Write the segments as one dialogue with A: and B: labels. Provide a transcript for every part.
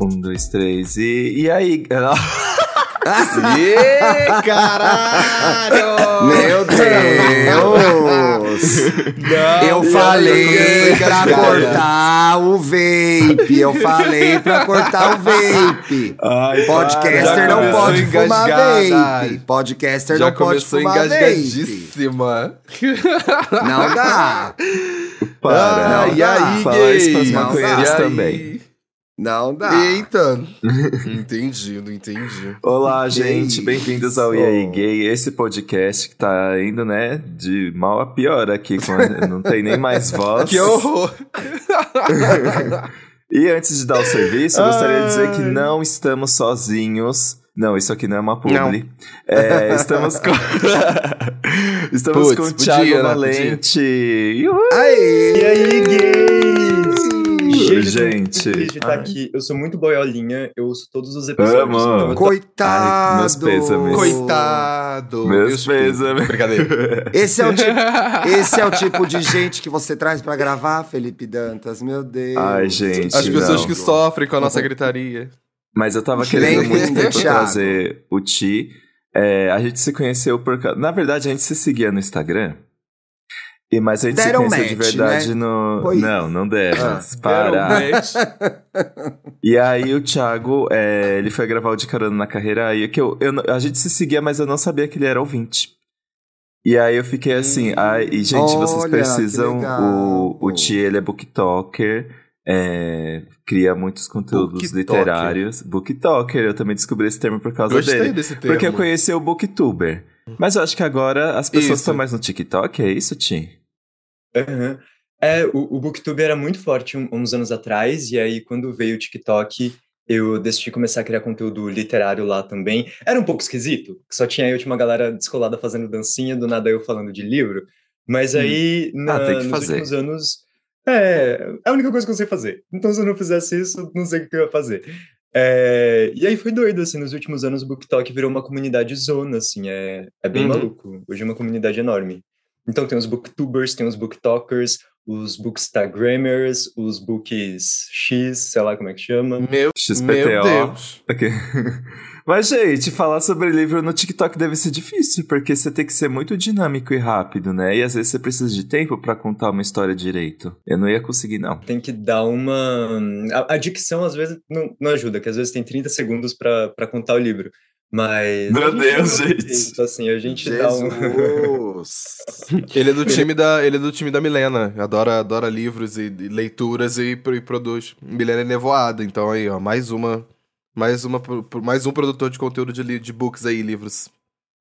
A: Um, dois, três e. E aí?
B: Ê, caralho!
C: Meu Deus!
B: Não,
C: eu
B: não,
C: falei pra
B: não,
C: cortar o vape. Eu falei pra cortar o vape.
A: Ai,
C: Podcaster
B: já
C: não pode fumar
B: engasgada.
C: vape. Podcaster
B: Já
C: não pode fumar vape.
B: engasgadíssima.
C: Não dá.
A: Para.
B: Ah,
C: Não
B: e
C: dá.
B: aí,
A: Fala
B: gay?
A: isso pras maconheiras também.
C: Não dá.
B: Eita! entendi, não entendi.
A: Olá, gente, bem-vindos ao E aí. Gay, esse podcast que tá indo, né, de mal a pior aqui, com- não tem nem mais voz.
B: Que horror!
A: E antes de dar o serviço, eu gostaria de dizer que não estamos sozinhos. Não, isso aqui não é uma publi.
B: Não.
A: É, estamos com. estamos
B: Puts,
A: com o Thiago
B: né?
A: Valente.
C: Aê!
D: E aí, gays? Gente,
A: Gente.
D: de estar aqui. Eu sou muito boiolinha, eu ouço todos os episódios.
A: Amo.
D: então
C: Coitado.
A: Ai, meus pêsames.
B: Coitado!
A: Meus pêsames.
B: Brincadeira.
C: Esse é, o tipo, esse é o tipo de gente que você traz pra gravar, Felipe Dantas. Meu Deus.
A: Ai, gente.
B: As pessoas
A: não.
B: que sofrem com a nossa gritaria.
A: Mas eu tava querendo muito tempo trazer o Ti. É, a gente se conheceu por causa. Na verdade, a gente se seguia no Instagram. E, mas a gente
C: Deram
A: se conheceu de
C: match,
A: verdade
C: né?
A: no.
C: Foi.
A: Não, não demos.
B: Ah,
A: para.
B: Deram match.
A: E aí o Thiago, é, ele foi gravar o De Carona na Carreira, aí que eu, eu a gente se seguia, mas eu não sabia que ele era ouvinte. E aí eu fiquei assim, ai, e gente, vocês
C: Olha,
A: precisam,
C: que legal.
A: o, o Ti, ele é booktalker, é, cria muitos conteúdos literários. Booktalker, eu também descobri esse termo por causa
B: Gostei
A: dele.
B: desse termo.
A: Porque eu conheci o Booktuber. Mas eu acho que agora as pessoas estão mais no TikTok, é isso, Ti?
D: Aham. É, o, o Booktube era muito forte um- uns anos atrás, e aí quando veio o TikTok, eu decidi começar a criar conteúdo literário lá também. Era um pouco esquisito, só tinha tinha uma galera descolada fazendo dancinha, do nada eu falando de livro. Mas aí, na,
A: Ah,
D: nos
A: fazer.
D: últimos anos, é, é a única coisa que eu sei fazer. Então, se eu não fizesse isso, não sei o que eu ia fazer. É, e aí foi doido, assim, nos últimos anos o BookTok virou uma comunidade zona, assim, é, é bem
B: Uhum.
D: maluco. Hoje é uma comunidade enorme. Então tem os booktubers, tem os booktalkers, os bookstagrammers, os books X, sei lá como é que chama.
B: Meu,
A: XPTO.
B: meu Deus.
A: Ok. Mas, gente, falar sobre livro no TikTok deve ser difícil, porque você tem que ser muito dinâmico e rápido, né? E às vezes você precisa de tempo pra contar uma história direito. Eu não ia conseguir, não.
D: Tem que dar uma. A, a dicção às vezes não, não ajuda, que às vezes tem 30 segundos pra pra contar o livro. Mas.
A: Meu Deus, gente.
D: Assim, a gente dá um.
C: Jesus.
B: Ele é do time da, ele é do time da Milena. Adora, adora livros e, e leituras e, e produz. Milena é nevoada, então aí, ó, mais uma, mais uma, mais um produtor de conteúdo de, de books aí, livros.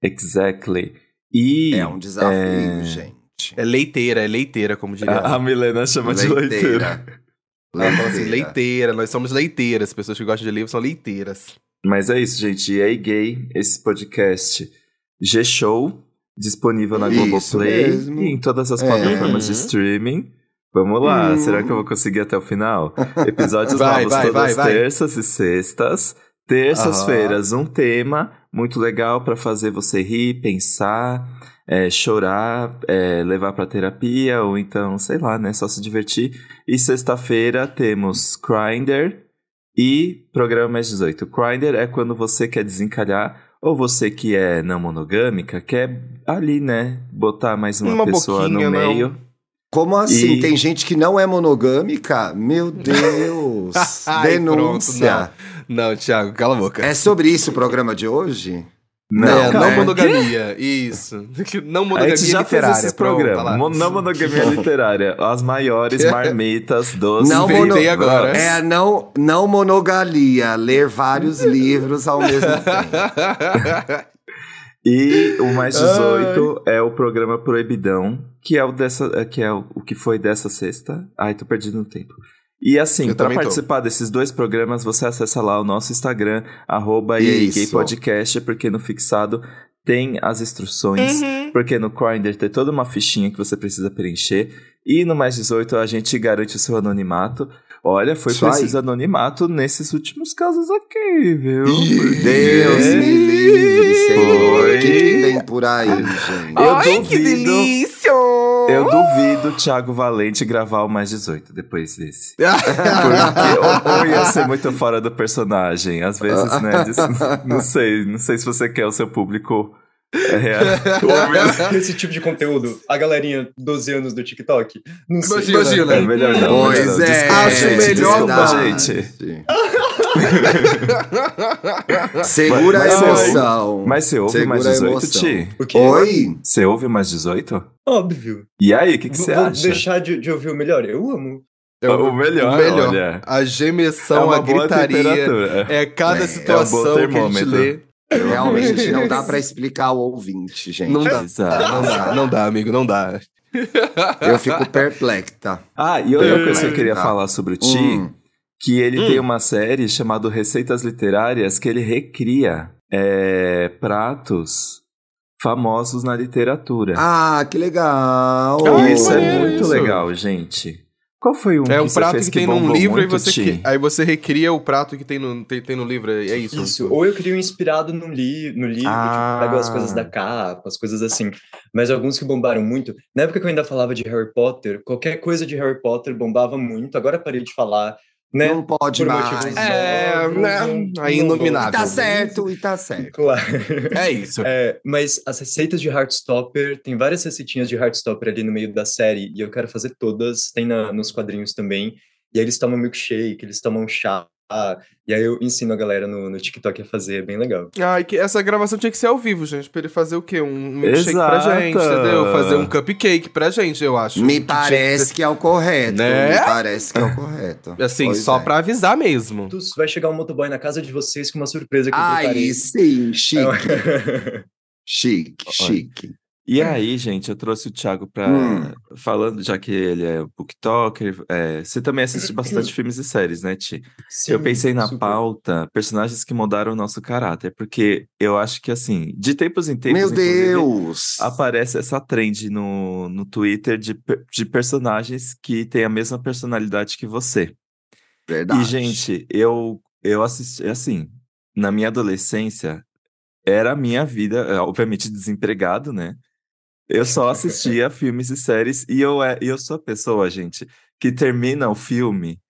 A: Exactly. E
C: É um desafio,
A: É.
C: gente.
B: É leiteira, é leiteira, como diria.
A: a, a Milena chama de leiteira.
B: Ela fala assim,
C: Leiteira.
B: leiteira, nós somos leiteiras. Pessoas que gostam de livros são leiteiras.
A: Mas é isso, gente. E aí, gay, esse podcast G-Show, disponível na
C: Isso
A: Globoplay
C: mesmo.
A: e em todas as
C: É.
A: plataformas de
B: Uhum.
A: streaming. Vamos lá,
C: Uhum.
A: será que eu vou conseguir até o final? Episódios
B: Vai,
A: novos
B: vai,
A: todas
B: vai,
A: terças e sextas. Terças-feiras, um tema muito legal pra fazer você rir, pensar, é, chorar, é, levar pra terapia, ou então, sei lá, né? Só se divertir. E sexta-feira temos Grindr e Programa Mais 18. Grindr é quando você quer desencalhar, ou você que é não monogâmica, quer ali, né? Botar mais uma,
B: Uma
A: pessoa no
B: não.
C: Como assim?
A: E-
C: Tem gente que não é monogâmica? Meu Deus.
B: Ai,
C: Denúncia.
B: Não, Thiago, cala a boca.
C: é sobre isso o programa de hoje?
A: Não,
B: é, não monogamia, isso. Não
A: A
B: monogamia
A: gente já fez
B: literária,
A: esses
B: pronto,
A: programas.
B: lá.
A: Mon- Não monogamia literária. As maiores marmitas dos...
C: Não mono-
B: agora.
C: É a não, não monogalia, ler vários livros ao mesmo tempo.
A: E o Mais 18 é o programa Proibidão, que é o dessa, que é o, o que foi dessa sexta. Ai, tô perdido no tempo. E assim, pra
B: também tô.
A: participar desses dois programas, você acessa lá o nosso Instagram, arroba Podcast, porque no fixado tem as instruções,
B: Uhum.
A: porque no Grindr tem toda uma fichinha que você precisa preencher. E no Mais 18 a gente garante o seu anonimato. Olha, foi
C: Isso aí.
A: preciso anonimato nesses últimos casos aqui, viu?
C: Deus
A: Porque-
C: me livre, Senhor.
A: Foi.
C: O que, que vem por aí, gente?
A: Eu duvido- Eu duvido o Thiago Valente gravar o mais 18 depois desse. Porque ou, ou ia ser muito fora do personagem. Às vezes, né? diz- não sei, não sei se você quer o seu público é, real.
D: Esse tipo de conteúdo, a galerinha 12 anos do TikTok. Não sei.
B: Imagina. Imagina.
A: É melhor não.
C: Pois
A: melhor não.
C: é,
A: Desculpa,
B: acho
A: gente,
B: melhor não.
A: gente.
C: Segura
A: Mas-
C: a emoção.
A: Mas você ouve
C: Segura
A: mais
C: a
A: 18,
C: emoção.
A: Ti?
D: O quê?
C: Oi?
A: Você ouve mais 18?
D: Óbvio.
A: E aí, o que, que
D: Vou
A: você
D: vou
A: acha?
D: deixar de, de ouvir o melhor. Eu amo.
A: O melhor,
B: o melhor.
A: olha.
B: A
A: É
B: gemeção,
A: uma
B: a gritaria. É cada
C: É,
B: situação
A: é um
B: que a gente lê.
C: Realmente não dá pra explicar ao ouvinte, gente.
B: Não dá. Não dá, não dá, amigo, não dá.
C: Eu fico perplexa.
A: Ah, e outra coisa que eu queria
C: Tá.
A: falar sobre o Ti,
C: Hum.
A: que ele
B: Hum.
A: tem uma série chamada Receitas Literárias que ele recria é, pratos famosos na literatura.
C: Ah, que legal!
A: Isso é muito
B: isso.
A: legal, gente. Qual foi um
B: É
A: que
B: um
A: você
B: prato
A: fez
B: que tem num livro e você, que- aí você recria o prato que tem no, tem, tem no livro. É isso.
D: Isso. Ou eu crio inspirado no, li no livro,
A: Ah.
D: tipo, pego as coisas da capa, as coisas assim. Mas alguns que bombaram muito. Na época que eu ainda falava de Harry Potter, qualquer coisa de Harry Potter bombava muito. Agora parei de falar, né?
C: Não pode
D: Por
C: mais.
B: É, né?
D: não-
B: Aí
D: vou.
B: inominável.
C: Tá certo e tá certo.
D: Claro.
B: É isso.
D: É, mas as receitas de Heartstopper, tem várias receitinhas de Heartstopper ali no meio da série, e eu quero fazer todas, tem na- nos quadrinhos também. E aí eles tomam milkshake, eles tomam chá, e aí eu ensino a galera no, no TikTok a fazer, é bem legal.
B: Ah, e que essa gravação tinha que ser ao vivo, gente, pra ele fazer o quê? Um milkshake pra
A: Exato.
B: gente, entendeu? Fazer um cupcake pra gente, eu acho.
C: Me
B: Que tinha que
C: parece que é o correto.
B: Né?
C: Me parece que é o correto.
B: Assim,
C: Pois
B: só
C: é.
B: pra avisar mesmo.
D: Vai chegar um motoboy na casa de vocês com uma surpresa que eu
C: Aí
D: preparei.
C: sim, chique, chique, chique.
A: E aí, gente, eu trouxe o Thiago pra.
C: Hum.
A: Falando, já que ele é booktalker, é, você também assiste bastante filmes e séries, né, Ti?
D: Sim,
A: eu pensei na
D: super.
A: pauta personagens que mudaram o nosso caráter, porque eu acho que, assim, de tempos em tempos.
C: Meu Deus!
A: Aparece essa trend no, no Twitter de, de personagens que têm a mesma personalidade que você.
C: Verdade.
A: E, gente, eu, eu assisti, assim, na minha adolescência, era a minha vida, é, obviamente desempregado, né? Eu só assistia filmes e séries e eu, é, eu sou a pessoa, gente, que termina o filme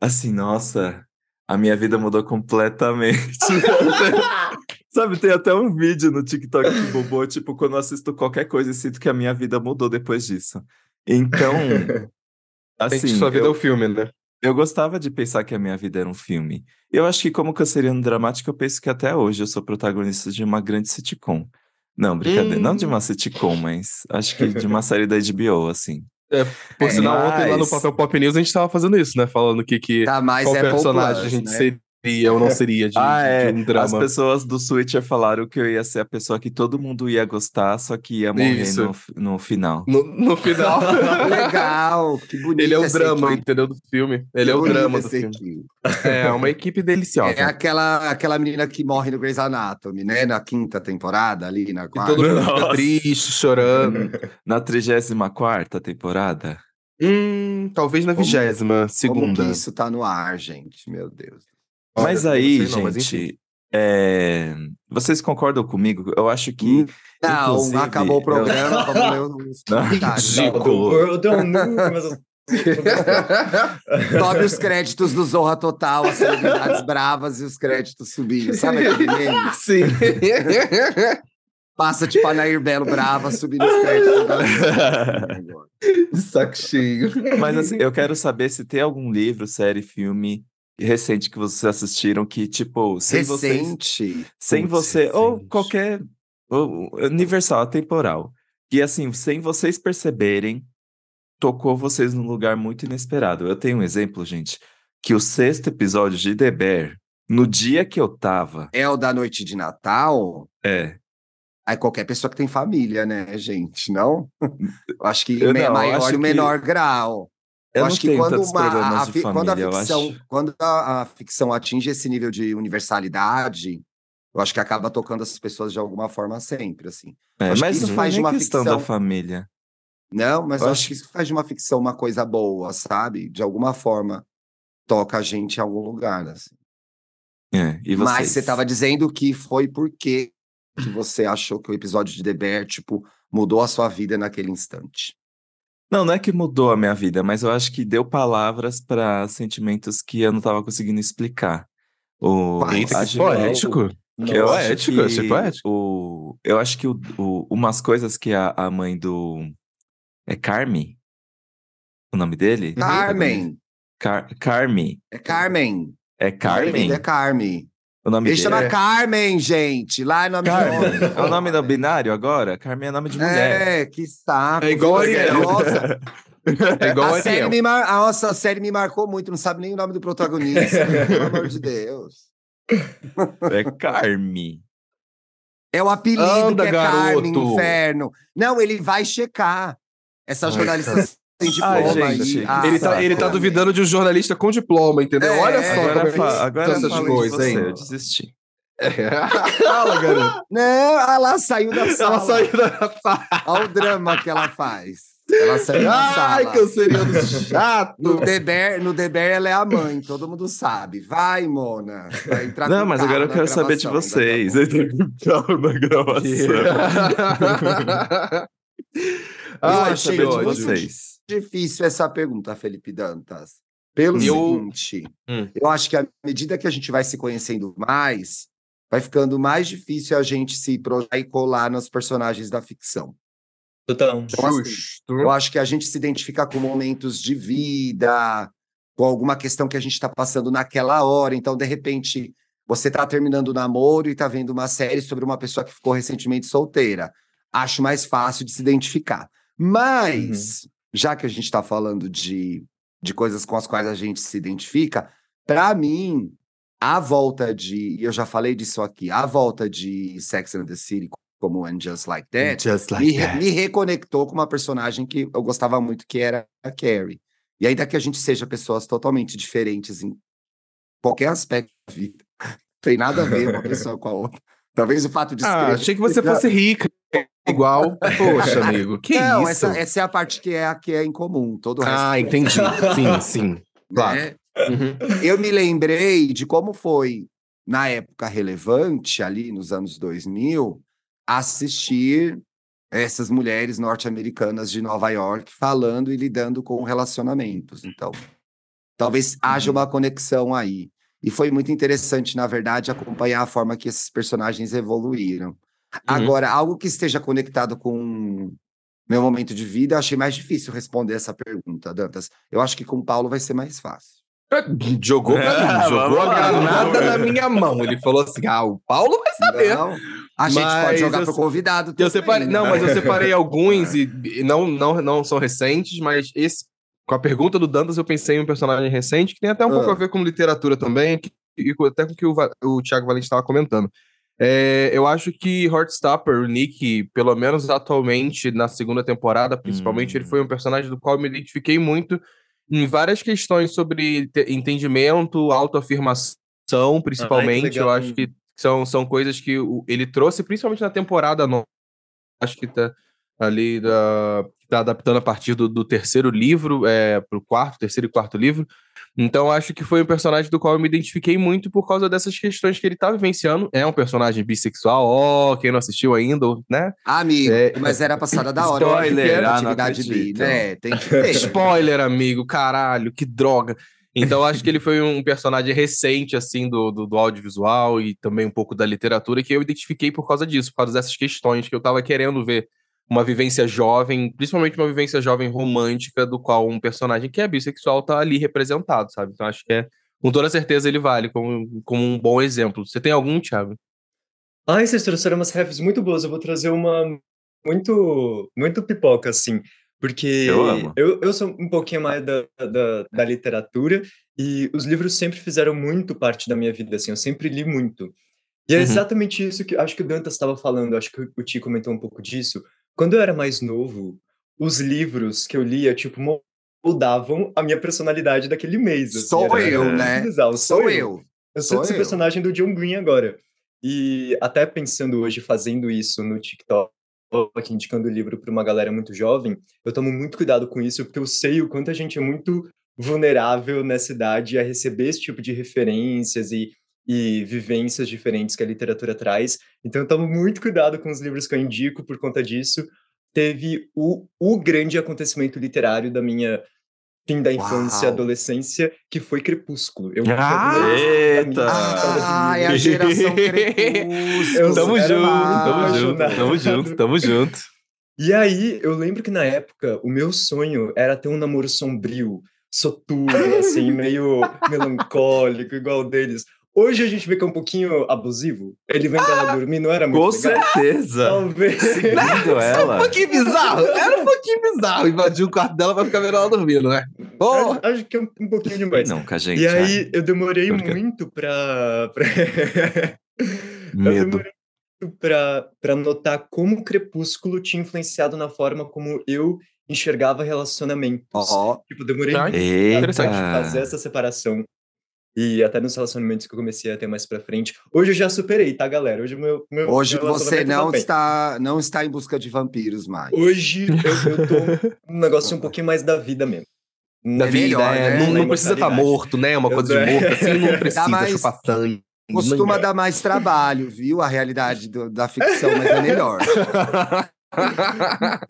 A: assim, nossa, a minha vida mudou completamente. Sabe, tem até um vídeo no TikTok que bombou, tipo, quando eu assisto qualquer coisa e sinto que a minha vida mudou depois disso. Então, assim,
B: Gente, sua vida
A: eu-
B: é o filme, né?
A: eu gostava de pensar que a minha vida era um filme. Eu acho que, como canceriano dramático, eu penso que até hoje eu sou protagonista de uma grande sitcom. Não, brincadeira, não de uma sitcom, mas acho que de uma série da HBO, assim.
B: Por
C: É,
B: sinal, ontem lá no
A: mas-
B: Papel Pop News a gente tava fazendo isso, né? Falando que, que
C: Tá, mas
B: qual
C: é
B: personagem
C: Plus,
B: a gente
C: né?
B: Seria ou não seria de,
A: ah,
B: de-
A: é.
B: de um
A: As
B: drama.
A: pessoas do Switcher falaram que eu ia ser a pessoa que todo mundo ia gostar, só que ia morrer no, no final.
B: No, no final.
C: Legal, que bonito.
B: Ele é o drama,
C: equipe.
B: entendeu? Do filme. Ele é o drama do filme.
C: equipe.
B: É, uma equipe deliciosa.
C: É aquela, aquela menina que morre no Grey's Anatomy, né? Na quinta temporada, ali na
B: E
C: quarta.
B: todo mundo fica triste, chorando.
A: Na 34 temporada,
B: hum, talvez na
C: Como-
B: vigésima,
C: Como
B: segunda.
C: que isso tá no ar, gente? Meu Deus.
A: Mas
B: Olha,
A: aí,
B: não não, mas
A: gente, é, vocês concordam comigo? Eu acho que.
C: Não,
A: Inclusive,
C: acabou o programa, vamos ler
A: ridículo.
C: Sobe os créditos do Zorra Total, as celebridades bravas e os créditos subindo. Sabe aquele meme?
B: Sim.
C: Passa tipo a Nair Belo brava subindo os créditos. Da...
B: Saco cheio.
A: Mas assim, eu quero saber se tem algum livro, série, filme recente que vocês assistiram que, tipo, sem vocês.
C: Recente.
A: Sem
B: Putz,
A: você. Ou
B: recente.
A: qualquer. ou universal, atemporal. Que assim, sem vocês perceberem, tocou vocês num lugar muito inesperado. Eu tenho um exemplo, gente, que o sexto episódio de The Bear, no dia que eu tava.
C: É o da noite de Natal.
A: É.
C: Aí qualquer pessoa que tem família, né, gente? Não? Eu acho que
A: Eu não,
C: maior e
A: que-
C: menor grau.
A: Eu, não
C: acho que quando, uma, a, fi- quando a
A: família, eu
C: ficção, quando a, a ficção atinge esse nível de universalidade, eu acho que acaba tocando as pessoas de alguma forma sempre, assim.
A: É, mas
C: isso
A: não
C: faz
A: é
C: de uma
A: questão
C: ficção-
A: da família.
C: Não, mas
A: Eu
C: eu
A: acho
C: acho que isso faz de uma ficção uma coisa boa, sabe? De alguma forma toca a gente em algum lugar, assim.
A: É, e
C: Mas
A: vocês?
C: você estava dizendo que foi porque que você achou que o episódio de The Bear, tipo, mudou a sua vida naquele instante.
A: Não, não é que mudou a minha vida, mas eu acho que deu palavras para sentimentos que eu não tava conseguindo explicar. O,
C: Eita,
A: acho-
B: Poético.
A: que eu acho
B: Poético, achei
A: que
B: poético.
A: O, eu acho que o, o- umas coisas que a, a mãe do. É Carme? O nome dele?
C: Carmen.
A: Car, Carme.
C: É Carmen.
A: É Carmen?
C: É Carmen.
A: O nome
C: Ele
A: dele
C: chama
A: é
C: Carmen, gente. Lá é nome de
A: Carmen.
C: homem.
A: É o nome do binário agora? Carmen é nome de mulher.
C: É, que saco.
B: É igual? Ariel.
C: Nossa,
B: É igual
C: a,
B: a
C: série me mar... a nossa série me marcou muito, não sabe nem o nome do protagonista. pelo amor de Deus.
A: É Carme.
C: É o apelido
B: Anda,
C: que é Carmen,
B: garoto.
C: inferno. Não, ele vai checar. Essa jornalista. Tem diploma
A: Ai, gente.
C: Ah,
B: Ele tá, ele tá duvidando de um jornalista com diploma, entendeu?
C: É,
B: Olha só
A: Agora,
B: é
A: fa agora
B: essas
A: de
B: coisas, hein?
A: eu desisti.
B: Fala, garoto.
C: Não, ela saiu da sala.
B: Ela saiu da sala.
C: Olha o drama que ela faz. Ela saiu da
B: Ai,
C: sala.
B: canceriano chato.
C: No Deber, no Deber ela é a mãe, todo mundo sabe. Vai, Mona. Vai entrar
A: Não, mas agora eu
C: na
A: quero saber de vocês.
C: tá.
A: Entra com carro na gravação.
B: Ai,
C: achei
B: que
C: muito
B: ódio.
A: vocês.
C: Difícil essa pergunta, Felipe Dantas. Pelo
B: Eu-
C: seguinte,
B: Hum.
C: eu acho que à medida que a gente vai se conhecendo mais, vai ficando mais difícil a gente se projetar e colar nos personagens da ficção.
D: Total.
C: Então, assim. Eu acho que a gente se identifica com momentos de vida, com alguma questão que a gente está passando naquela hora. Então, de repente, você está terminando o namoro e está vendo uma série sobre uma pessoa que ficou recentemente solteira. Acho mais fácil de se identificar. Mas, já que a gente está falando de, de coisas com as quais a gente se identifica, para mim, a volta de. e Eu já falei disso aqui, a volta de Sex and the City como And Just Like That
B: Just
C: me, re- me reconectou com uma personagem que eu gostava muito, que era a Carrie. E ainda que a gente seja pessoas totalmente diferentes em qualquer aspecto da vida, tem nada a ver uma pessoa com a outra. Talvez o fato de
B: Ah,
C: escrever-
B: achei que você fosse rica. Igual. Poxa, amigo. Que
C: Não,
B: isso?
C: essa, essa é a parte que é a que é em comum. Todo o resto,
B: Ah, entendi. Sim, sim. claro.
C: né?
B: Uhum.
C: Eu me lembrei de como foi, na época relevante, ali nos anos 2000, assistir essas mulheres norte-americanas de Nova York falando e lidando com relacionamentos. Então, talvez haja uma conexão aí. E foi muito interessante, na verdade, acompanhar a forma que esses personagens evoluíram. Agora, algo que esteja conectado com meu momento de vida, eu achei mais difícil responder essa pergunta, Dantas. Eu acho que com o Paulo vai ser mais fácil.
B: Jogou pra mim, jogou a granada na minha mão. Ele falou assim: ah, o Paulo vai saber.
C: Não, a gente
B: Mas
C: pode jogar
B: eu-
C: pro convidado
B: Eu
C: também,
B: separei, não,
C: né?
B: mas eu separei alguns e e não, não, não são recentes, mas esse, com a pergunta do Dantas, eu pensei em um personagem recente que tem até um pouco
C: Ah.
B: a ver com literatura também, que- e até com o que o, o Thiago Valente estava comentando. É, eu acho que Heartstopper, o Nick, pelo menos atualmente, na segunda temporada, principalmente,
A: Hum.
B: ele foi um personagem do qual eu me identifiquei muito em várias questões sobre te- entendimento, autoafirmação, principalmente. eu
D: legal.
B: acho que são, são coisas que o- ele trouxe, principalmente na temporada nova. Acho que tá ali da, tá adaptando a partir do, do terceiro livro é, pro quarto, terceiro e quarto livro. Então acho que foi um personagem do qual eu me identifiquei muito por causa dessas questões que ele tá vivenciando. É um personagem bissexual, ó, quem não assistiu ainda, né?
C: Amigo,
B: É,
C: mas era passada da hora. que
A: Spoiler, ah,
C: atividade bi, né? Tem que ter.
B: Spoiler, amigo, caralho, que droga. Então acho que ele foi um personagem recente, assim, do, do, do audiovisual e também um pouco da literatura, que eu identifiquei por causa disso, por causa dessas questões que eu tava querendo ver uma vivência jovem, principalmente uma vivência jovem romântica, do qual um personagem que é bissexual tá ali representado, sabe? Então acho que é, com toda certeza ele vale como, como um bom exemplo. Você tem algum, Thiago?
D: Ai, vocês trouxeram umas refs muito boas. Eu vou trazer uma muito, muito pipoca, assim. Porque
A: Eu
D: eu, eu sou um pouquinho mais da, da, da literatura e os livros sempre fizeram muito parte da minha vida, assim. Eu sempre li muito. E é
B: Uhum.
D: exatamente isso que acho que o Dantas estava falando, acho que o Ti comentou um pouco disso. Quando eu era mais novo, os livros que eu lia, tipo, moldavam a minha personalidade daquele mês. assim,
C: Sou
D: era-
C: eu, né?
D: bizarro,
C: Sou eu.
D: eu sou
C: Sou
D: esse
C: eu.
D: personagem do John Green agora. E até pensando hoje, fazendo isso no TikTok, indicando o livro para uma galera muito jovem, eu tomo muito cuidado com isso, porque eu sei o quanto a gente é muito vulnerável nessa idade a receber esse tipo de referências e, e vivências diferentes que a literatura traz. Então eu tomo muito cuidado com os livros que eu indico por conta disso. teve o, o grande acontecimento literário da minha fim da infância e
C: Uau.
D: adolescência, que foi Crepúsculo. Eu
E: Ah,
A: eita!
C: Ah, é a geração crepúsculo.
E: Tamo junto, tamo junto, tamo junto, tamo junto.
D: E aí, eu lembro que na época, o meu sonho era ter um namoro sombrio, soturno, assim, meio melancólico, igual o deles. Hoje a gente vê que é um pouquinho abusivo. Ele vem dela dormir, não era
A: Com
D: muito legal.
A: certeza!
D: Talvez.
A: Seguindo
E: Um
A: ela.
E: pouquinho bizarro, era um pouquinho bizarro. Invadir o quarto dela pra ficar vendo ela dormindo, né? Porra!
D: Acho, acho que é um, um pouquinho demais.
A: Não, com a gente.
D: e aí, eu demorei
A: brincando.
D: muito pra... pra... eu
E: Medo.
D: demorei muito pra, pra notar como o Crepúsculo tinha influenciado na forma como eu enxergava relacionamentos.
C: Ó,
D: Tipo, demorei
E: Ai,
D: muito pra fazer essa separação. E até nos relacionamentos que eu comecei a ter mais pra frente. Hoje eu já superei, tá, galera? Hoje o meu, meu
C: hoje
D: meu
C: você
D: tá
C: não está, não está em busca de vampiros mais.
D: Hoje eu, eu tô um negócio um pouquinho mais da vida mesmo.
E: Da
C: É
E: vida,
C: melhor,
E: é,
C: né?
E: não,
D: Na
E: não precisa estar
D: imortalidade.
E: morto, né? Uma
D: Eu
E: coisa de morto assim, não precisa
C: mais-
E: chupar sangue.
C: Costuma dar mais trabalho, viu? A realidade do- da ficção, mas é melhor.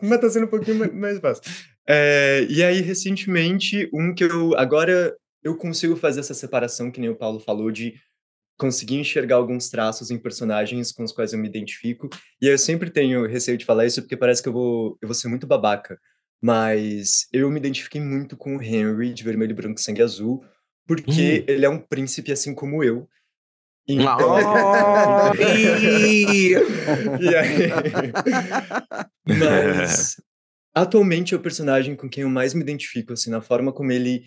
D: Mas tá sendo um pouquinho ma- mais fácil. É, e aí, recentemente, um que eu. Agora eu consigo fazer essa separação, que nem o Paulo falou, de conseguir enxergar alguns traços em personagens com os quais eu me identifico. E eu sempre tenho receio de falar isso, porque parece que eu vou, eu vou ser muito babaca. Mas eu me identifiquei muito com o Henry, de Vermelho, Branco e Sangue Azul, porque ele é um príncipe assim como eu. Então,
E: Oh,
D: e aí... Mas atualmente é o personagem com quem eu mais me identifico, assim, na forma como ele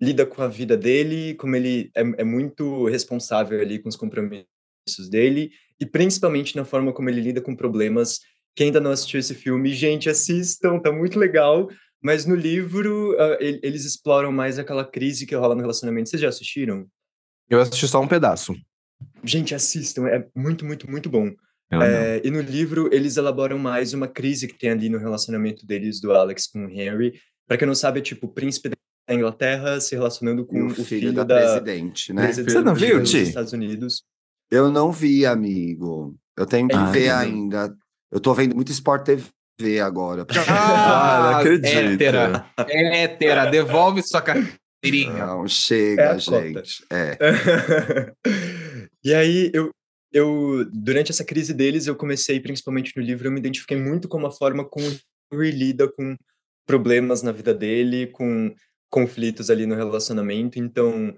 D: lida com a vida dele, como ele é, é muito responsável ali com os compromissos dele, e principalmente na forma como ele lida com problemas. Quem ainda não assistiu esse filme, gente, assistam, tá muito legal. Mas no livro, ele- eles exploram mais aquela crise que rola no relacionamento. Vocês já assistiram?
E: Eu assisti só um pedaço.
D: Gente, assistam, é muito, muito, muito bom. É, e no livro eles elaboram mais uma crise que tem ali no relacionamento deles do Alex com o Henry. Pra quem não sabe, é tipo o príncipe da Inglaterra se relacionando com o
C: o
D: filho,
C: filho da,
D: da,
C: presidente, né?
D: presidente
A: Você não viu,
D: dos
A: Ti?
D: Estados Unidos.
C: Eu não vi, amigo. Eu tenho que
A: Ah,
C: ver
A: não.
C: ainda. Eu tô vendo muito Sport TV agora.
A: Ah, não acredito.
E: Hétera. Hétera, devolve sua carteirinha.
C: Não,
D: É
C: chega,
D: a cota.
C: gente. É.
D: e aí eu eu durante essa crise deles eu comecei principalmente no livro eu me identifiquei muito com a forma como o Henry lida com problemas na vida dele, com conflitos ali no relacionamento. Então,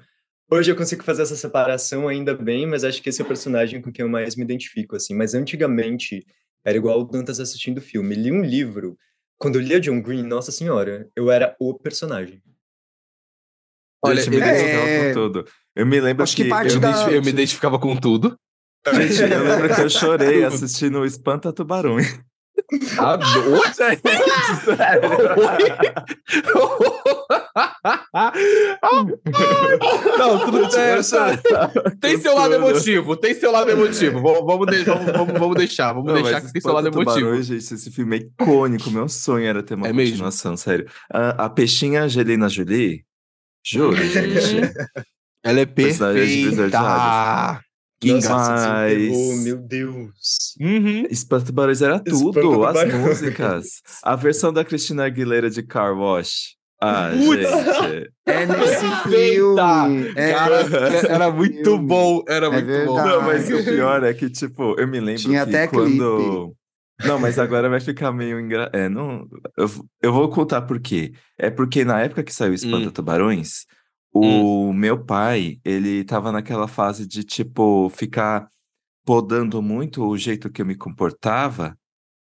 D: hoje eu consigo fazer essa separação ainda bem, mas acho que esse é o personagem com quem eu mais me identifico assim. Mas antigamente era igual o Dantas assistindo o filme, li um livro. Quando eu lia John Green, nossa senhora, eu era o personagem.
E: Olha,
A: Gente, me
E: eu-
A: identificava
C: é-
A: com tudo. Eu me lembro
C: Acho que
A: que.
C: parte
E: Eu,
C: da-
E: me eu me identificava com tudo.
A: Gente, eu lembro que eu chorei assistindo o Espanta Tubarões.
E: Ah, Não, tudo certo. Tem seu lado emotivo, tem seu lado emotivo. Vamos, de- vamos, vamos- vamos deixar, vamos
A: Não,
E: deixar que tem seu lado
A: Espanta
E: emotivo.
A: Tubarões, gente, esse filme é icônico. Meu sonho era ter uma
E: É mesmo?
A: continuação, sério. A, a peixinha Angelina Jolie, juro, gente.
E: Ela é perfeita.
D: Nossa,
A: Mas-
D: meu Deus.
E: Uhum.
A: Espanta Tubarões era tudo, as músicas. A versão da Cristina Aguilera de Car Wash. Ah, gente.
C: É nesse filme. É,
E: Cara, era muito
C: filme.
E: bom, era
C: É
E: muito bom.
C: verdade.
A: Não, mas o pior é que, tipo, eu me lembro
C: Tinha
A: que
C: até
A: quando. Não, mas agora vai ficar meio engra... É, não. Eu, eu vou contar por quê. É porque na época que saiu Espanta
E: Hum.
A: Tubarões, o meu pai, ele tava naquela fase de, tipo, ficar podando muito o jeito que eu me comportava,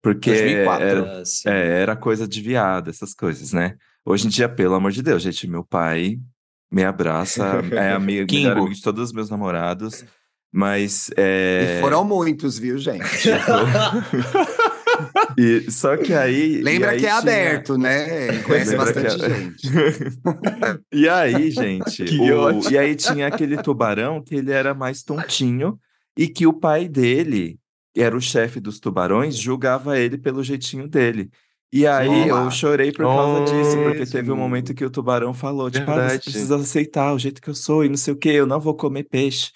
A: porque
E: 2004.
A: era,
D: Ah, sim.
A: é, era coisa de viado, essas coisas, né? Hoje em dia, pelo amor de Deus, gente, meu pai me abraça, é amigo, amigo de todos os meus namorados, mas é...
C: E foram muitos, viu, gente?
A: e, só que aí...
C: Lembra
A: aí
C: que é
A: tinha-
C: aberto, né? Conhece
A: Lembra
C: bastante
A: que é-
C: gente.
A: E aí, gente,
E: Que
A: o-
E: ótimo.
A: e aí tinha aquele tubarão que ele era mais tontinho e que o pai dele, que era o chefe dos tubarões, julgava ele pelo jeitinho dele. E aí
C: Olá.
A: eu chorei por causa disso, porque
E: Mesmo.
A: teve um momento que o tubarão falou, tipo, ah, você precisa aceitar o jeito que eu sou e não sei o que, eu não vou comer peixe.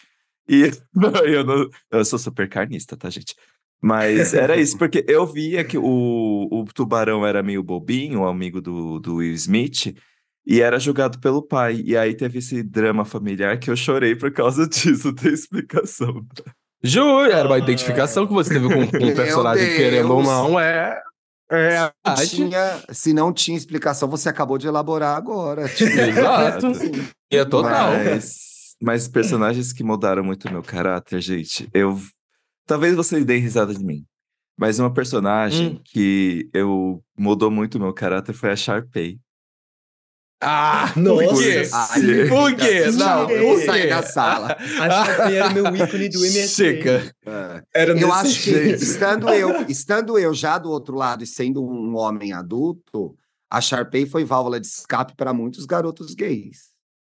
A: E não, eu não, eu sou super carnista, tá, gente? Mas era isso, porque eu via que o, o tubarão era meio bobinho, o amigo do, do Will Smith, e era julgado pelo pai. E aí teve esse drama familiar que eu chorei por causa disso, tem explicação.
E: Juro, era uma identificação que você teve com, com o personagem, querendo ou não, é. É
C: tinha, se não tinha explicação, você acabou de elaborar agora. Tipo,
E: Exato. E é total.
A: Mas, mas personagens que mudaram muito o meu caráter, gente, eu. Talvez vocês deem risada de mim. Mas uma personagem
E: Hum.
A: que eu mudou muito o meu caráter foi a Sharpay.
E: Ah,
D: Nossa.
E: por quê? Por quê? Não,
C: eu
E: quê?
C: da sala.
D: A Sharpay era meu ícone do MSN.
E: Chega.
C: É.
D: Era
C: Eu acho que,
D: jeito.
C: estando eu, estando eu já do outro lado e sendo um homem adulto, a Sharpay foi válvula de escape para muitos garotos gays.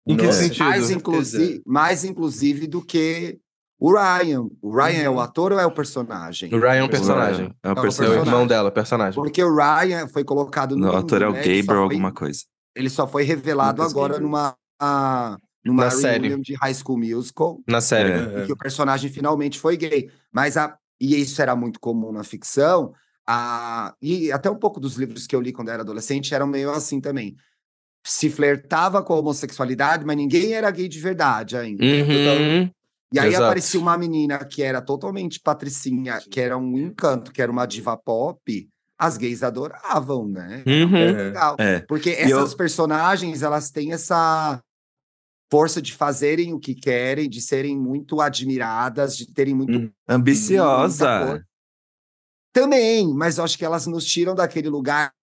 E: Em que sentido?
C: Mais, inclusive, mais inclusive do que o Ryan. O Ryan é o ator ou é o personagem?
E: O Ryan é um personagem.
A: É um
C: É um
E: É o
A: personagem.
E: irmão dela, personagem.
C: Porque o Ryan foi colocado no.
A: O ator é o
C: né,
A: Gabriel,
C: foi-
A: alguma coisa.
C: Ele só foi revelado
A: Lucas
C: agora
A: Gabriel.
C: numa, ah, numa
E: Na série.
C: de High School Musical,
E: Na série.
A: É.
C: em que o personagem finalmente foi gay. Mas a, e isso era muito comum na ficção. A, e até um pouco dos livros que eu li quando era adolescente eram meio assim também. Se flertava com a homossexualidade, mas ninguém era gay de verdade ainda.
E: Uhum.
C: E aí
E: Exato.
C: aparecia uma menina que era totalmente patricinha, que era um encanto, que era uma diva pop. As gays adoravam, né?
E: Uhum.
C: Legal.
A: É.
C: Porque
A: E eu-
C: essas personagens, elas têm essa força de fazerem o que querem, de serem muito admiradas, de terem muito
D: Hum.
A: Ambiciosa.
C: Também, mas eu acho que elas nos tiram daquele lugar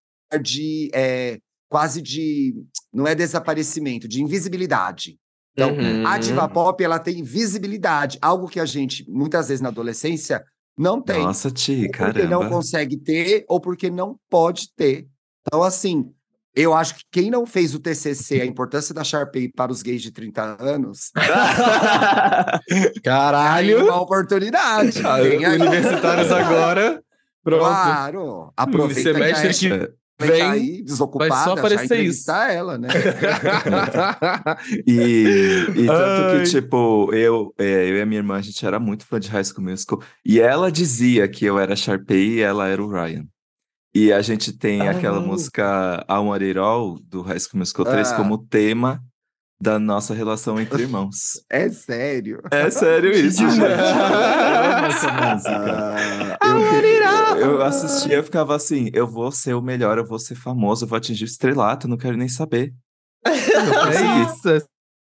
C: de é, quase de não é desaparecimento, de invisibilidade. Então,
E: Uhum.
C: a diva pop ela tem visibilidade, algo que a gente muitas vezes na adolescência não tem.
A: Nossa, Ti,
C: Ou porque não
A: caramba.
C: consegue ter ou porque não pode ter. Então, assim, eu acho que quem não fez o TCC, a importância da Sharpay para os gays de 30 anos,
E: Caralho.
C: uma oportunidade.
E: Ah. Universitários agora. Pronto.
C: Claro. Aproveita
E: semestre
C: que
E: vem,
C: tá aí desocupada,
E: vai só aparecer
C: entrevistar ela, né?
A: E, e tanto
E: Ai.
A: que, tipo, eu, é, eu e a minha irmã, a gente era muito fã de High School Musical. E ela dizia que eu era Sharpay e ela era o Ryan. E a gente tem aquela
D: Ah.
A: música I Want It All, do High School Musical 3,
C: Ah.
A: como tema da nossa relação entre irmãos.
C: É sério.
A: É sério isso, gente. Eu amo essa música. Eu, eu assistia e ficava assim, eu vou ser o melhor, eu vou ser famoso, eu vou atingir o estrelato, não quero nem saber.
E: É isso. é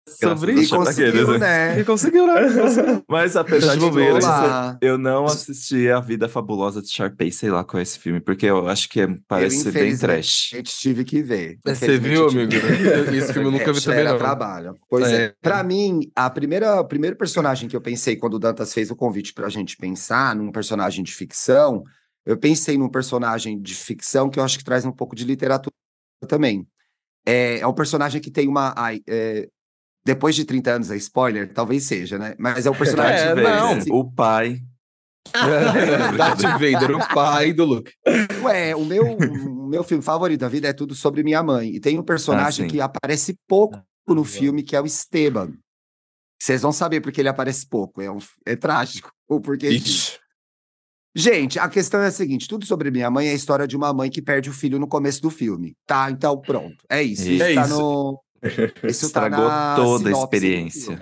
E: Sobre isso.
C: conseguiu, né?
E: E conseguiu, né?
A: Mas apesar de
E: Deixa eu
A: eu não assisti A Vida Fabulosa de Sharpay, sei lá qual é esse filme, porque eu acho que é- parece ser bem trash.
C: Gente, tive que ver.
E: Você viu, amigo? Esse filme eu nunca vi
C: É,
E: também, não.
C: trabalho. Pois é.
E: É.
C: Pra mim, a primeira, o primeiro personagem que eu pensei quando o Dantas fez o convite pra gente pensar num personagem de ficção, eu pensei num personagem de ficção que eu acho que traz um pouco de literatura também. É, é um personagem que tem uma. ai, é, depois de 30 anos, é spoiler? Talvez seja, né? Mas é um personagem.
E: É,
A: Vader,
E: não.
A: O pai.
E: Darth Vader, o pai do Luke.
C: Ué, o meu, o meu filme favorito da vida é tudo sobre minha mãe. E tem um personagem
A: Ah,
C: que aparece pouco no filme, que é o Esteban. Vocês vão saber porque ele aparece pouco. É, um- é trágico. O porquê disso.
E: Ixi.
C: Gente, a questão é a seguinte: tudo sobre minha mãe é a história de uma mãe que perde o filho no começo do filme. Tá, então pronto. É isso. Isso,
E: É
C: tá
E: isso.
C: no. Isso
A: Estragou
C: tá
A: toda a experiência.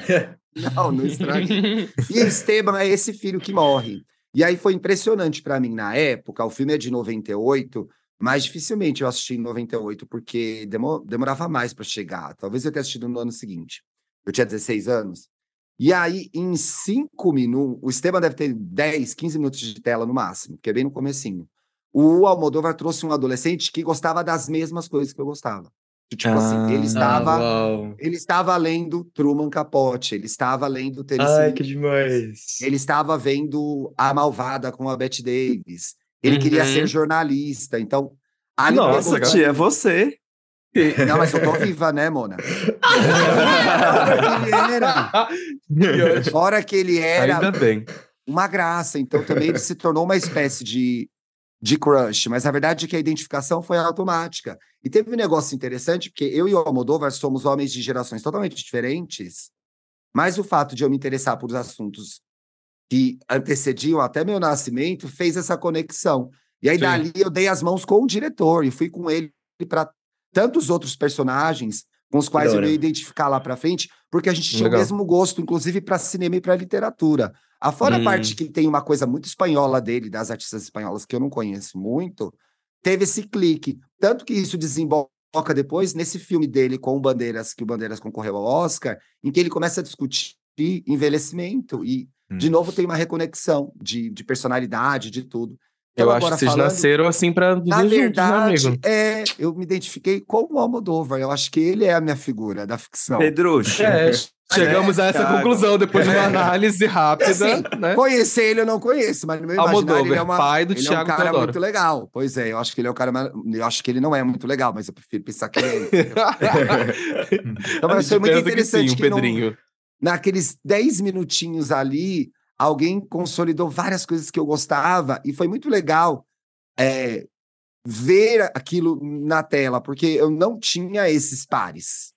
C: Não, não estraguei. E Esteban é esse filho que morre. E aí foi impressionante pra mim na época. O filme é de 98, mas dificilmente eu assisti em 98, porque demo- demorava mais pra chegar. Talvez eu tenha assistido no ano seguinte. Eu tinha 16 anos. E aí, em cinco minutos, o Esteban deve ter 10, 15 minutos de tela no máximo, que é bem no comecinho. O Almodóvar trouxe um adolescente que gostava das mesmas coisas que eu gostava. Tipo assim, ele
A: Ah,
C: estava,
D: uau.
C: ele estava lendo Truman Capote, ele estava lendo Tennessee
D: Ai, que demais.
C: ele estava vendo A Malvada com a Bette Davis. Ele queria
E: Uhum.
C: ser jornalista. Então, ali
A: Nossa,
C: pegou-
A: tia, é você.
C: Não, mas eu tô viva, né, Mona? Fora que ele era, fora que ele era
E: Ainda bem.
C: uma graça. Então, também ele se tornou uma espécie de, de crush. Mas a verdade é que a identificação foi automática. E teve um negócio interessante, porque eu e o Almodóvar somos homens de gerações totalmente diferentes. Mas o fato de eu me interessar por assuntos que antecediam até meu nascimento, fez essa conexão. E aí,
B: Sim.
C: dali, eu dei as mãos com o diretor e fui com ele para tantos outros personagens com os quais
D: Da
C: eu ia identificar lá para frente, porque a gente tinha
B: Legal.
C: o mesmo gosto, inclusive para cinema e para literatura. Afora
B: Hum.
C: a parte que tem uma coisa muito espanhola dele, das artistas espanholas, que eu não conheço muito, teve esse clique. Tanto que isso desemboca depois nesse filme dele com o Bandeiras, que o Bandeiras concorreu ao Oscar, em que ele começa a discutir envelhecimento e, de
A: Hum.
C: novo, tem uma reconexão de, de personalidade, de tudo.
B: Eu acho que vocês
C: falando-
B: nasceram assim pra viver
C: Na
B: juntos, né,
C: verdade,
B: amigo?
C: é, eu me identifiquei com o Almodóvar. Eu acho que ele é a minha figura da ficção.
A: Pedrucho.
B: É, chegamos a essa
C: Thiago.
B: conclusão depois de uma análise rápida,
C: Assim,
B: né?
C: Conhecer ele eu não conheço, mas no meu
B: Almodóvar,
C: ele é uma,
B: pai do
C: ele é um
B: Thiago
C: cara
B: Teodoro.
C: muito legal. Pois é, eu acho que ele é o cara eu acho que ele não é muito legal, mas eu prefiro pensar que ele é. Então, mas foi muito
B: pensa que
C: interessante
B: sim,
C: que não-
B: Pedrinho.
C: naqueles 10 minutinhos ali, alguém consolidou várias coisas que eu gostava e foi muito legal é, ver aquilo na tela, porque eu não tinha esses pares.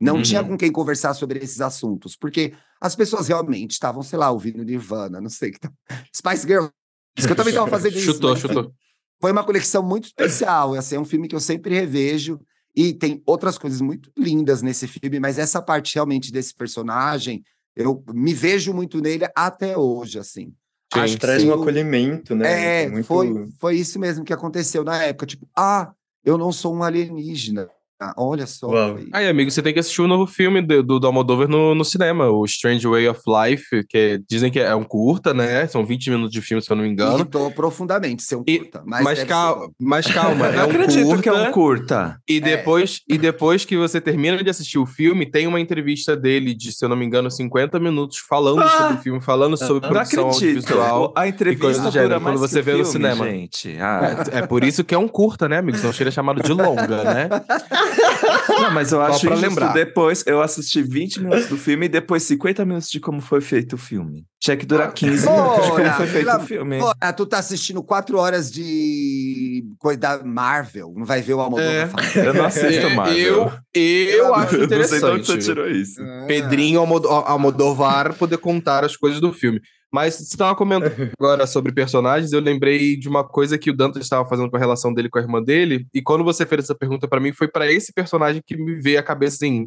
C: Não
B: Uhum.
C: tinha com quem conversar sobre esses assuntos, porque as pessoas realmente estavam, sei lá, ouvindo Nirvana, não sei, que tá- Spice Girls, que eu também estava fazendo isso.
B: Chutou,
C: enfim,
B: chutou.
C: foi uma conexão muito especial. Assim, é um filme que eu sempre revejo. E tem outras coisas muito lindas nesse filme, mas essa parte realmente desse personagem, eu me vejo muito nele até hoje, assim.
B: Sim.
C: Acho que
D: Traz um acolhimento, né?
C: É,
D: Muito-
C: foi, foi isso mesmo que aconteceu na época. Tipo, ah, eu não sou um alienígena. Ah, olha só. Foi-
B: Aí, amigo, você tem que assistir o novo filme do, do, do Almodóvar no, no cinema, o Strange Way of Life, que dizem que é um curta, né? São 20 minutos de filme, se eu não me engano.
C: Irritou profundamente ser um
B: E-
C: curta. Mas,
B: Mas,
C: deve
B: calma,
C: ser
B: mas calma, é
A: Não
B: um
A: acredito
B: curta,
A: que é um curta.
B: E depois, e depois que você termina de assistir o filme, tem uma entrevista dele de, se eu não me engano, 50 minutos falando
A: Ah!
B: sobre o filme, falando sobre
D: Não
A: Não
B: produção
A: acredito.
B: audiovisual.
A: A entrevista
B: do gênero,
A: dura
B: quando
A: mais
B: você
A: que o
B: vê no
A: filme,
B: cinema.
A: gente. Ah.
B: É, é por isso que é um curta, né, amigo? Senão seria chamado de longa, né?
A: Não, mas eu acho
B: lembrar.
A: depois. Eu assisti 20 minutos do filme e depois 50 minutos de como foi feito o filme. Tinha que durar 15 minutos de como foi feito o filme.
C: Pô, tu tá assistindo quatro horas de coisa da Marvel, não vai ver o Almodóvar
B: É.
C: falando.
A: Eu não assisto Marvel.
B: Eu, eu acho
A: Não sei de onde você
B: interessante.
A: tirou isso.
B: Pedrinho Almodo- Almodovar poder contar as coisas do filme. Mas você estava comentando agora sobre personagens, eu lembrei de uma coisa que o Dantas estava fazendo com a relação dele com a irmã dele, e quando você fez essa pergunta pra mim, foi pra esse personagem que me veio à cabeça assim,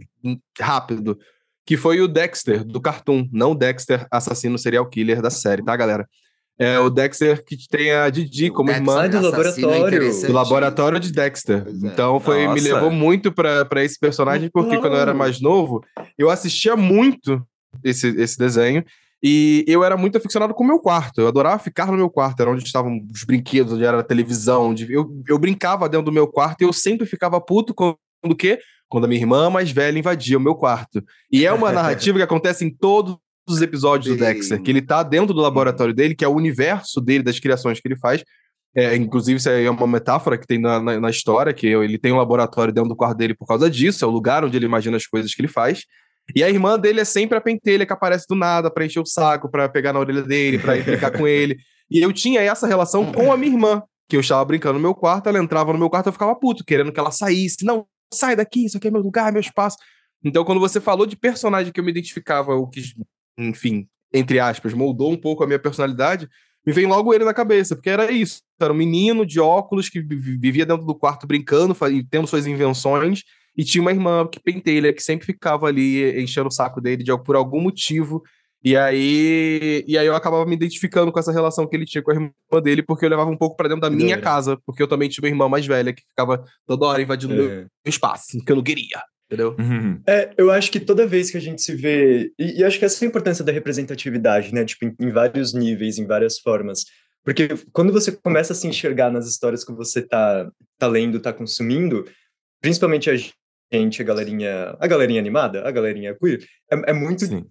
B: rápido, que foi o Dexter, do Cartoon, não o Dexter, assassino serial killer da série, tá, galera? É o Dexter que tem a Didi como
C: Dexter,
B: irmã
D: Ah, do laboratório.
B: do laboratório de Dexter.
C: É.
B: Então foi, me levou muito pra pra esse personagem, porque quando eu era mais novo, eu assistia muito esse, esse desenho. E eu era muito aficionado com o meu quarto. Eu adorava ficar no meu quarto, era onde estavam os brinquedos, onde era a televisão. Onde eu, eu brincava dentro do meu quarto e eu sempre ficava puto quando o quê? Quando a minha irmã mais velha invadia o meu quarto. E é uma narrativa que acontece em todos os episódios do. Dexter, que ele tá dentro do laboratório dele, que é o universo dele, das criações que ele faz. É, inclusive, isso aí é uma metáfora que tem na, na, na história, que ele tem um laboratório dentro do quarto dele por causa disso, é o lugar onde ele imagina as coisas que ele faz. E a irmã dele é sempre a pentelha que aparece do nada pra encher o saco, pra pegar na orelha dele, pra implicar com ele. E eu tinha essa relação com a minha irmã, que eu estava brincando no meu quarto, ela entrava no meu quarto, eu ficava puto, querendo que ela saísse. Não, sai daqui, isso aqui é meu lugar, meu espaço. Então, quando você falou de personagem que eu me identificava, o que, enfim, entre aspas, moldou um pouco a minha personalidade, me vem logo ele na cabeça, porque era isso. Era um menino de óculos que vi- vivia dentro do quarto brincando, tendo suas invenções, e tinha uma irmã que pentelha, que sempre ficava ali enchendo o saco dele de, por algum motivo. E aí, e aí eu acabava me identificando com essa relação que ele tinha com a irmã dele, porque eu levava um pouco pra dentro da minha casa, porque eu também tinha uma irmã mais velha que ficava toda hora invadindo meu
D: É.
B: espaço, que eu não queria, entendeu?
A: Uhum.
D: É, eu acho que toda vez que a gente se vê. E, e acho que essa é a importância da representatividade, né? Tipo, em, em vários níveis, em várias formas. Porque quando você começa a se enxergar nas histórias que você tá, tá lendo, tá consumindo, principalmente a gente, a galerinha. A galerinha animada, a galerinha queer, é, é muito.
A: Sim.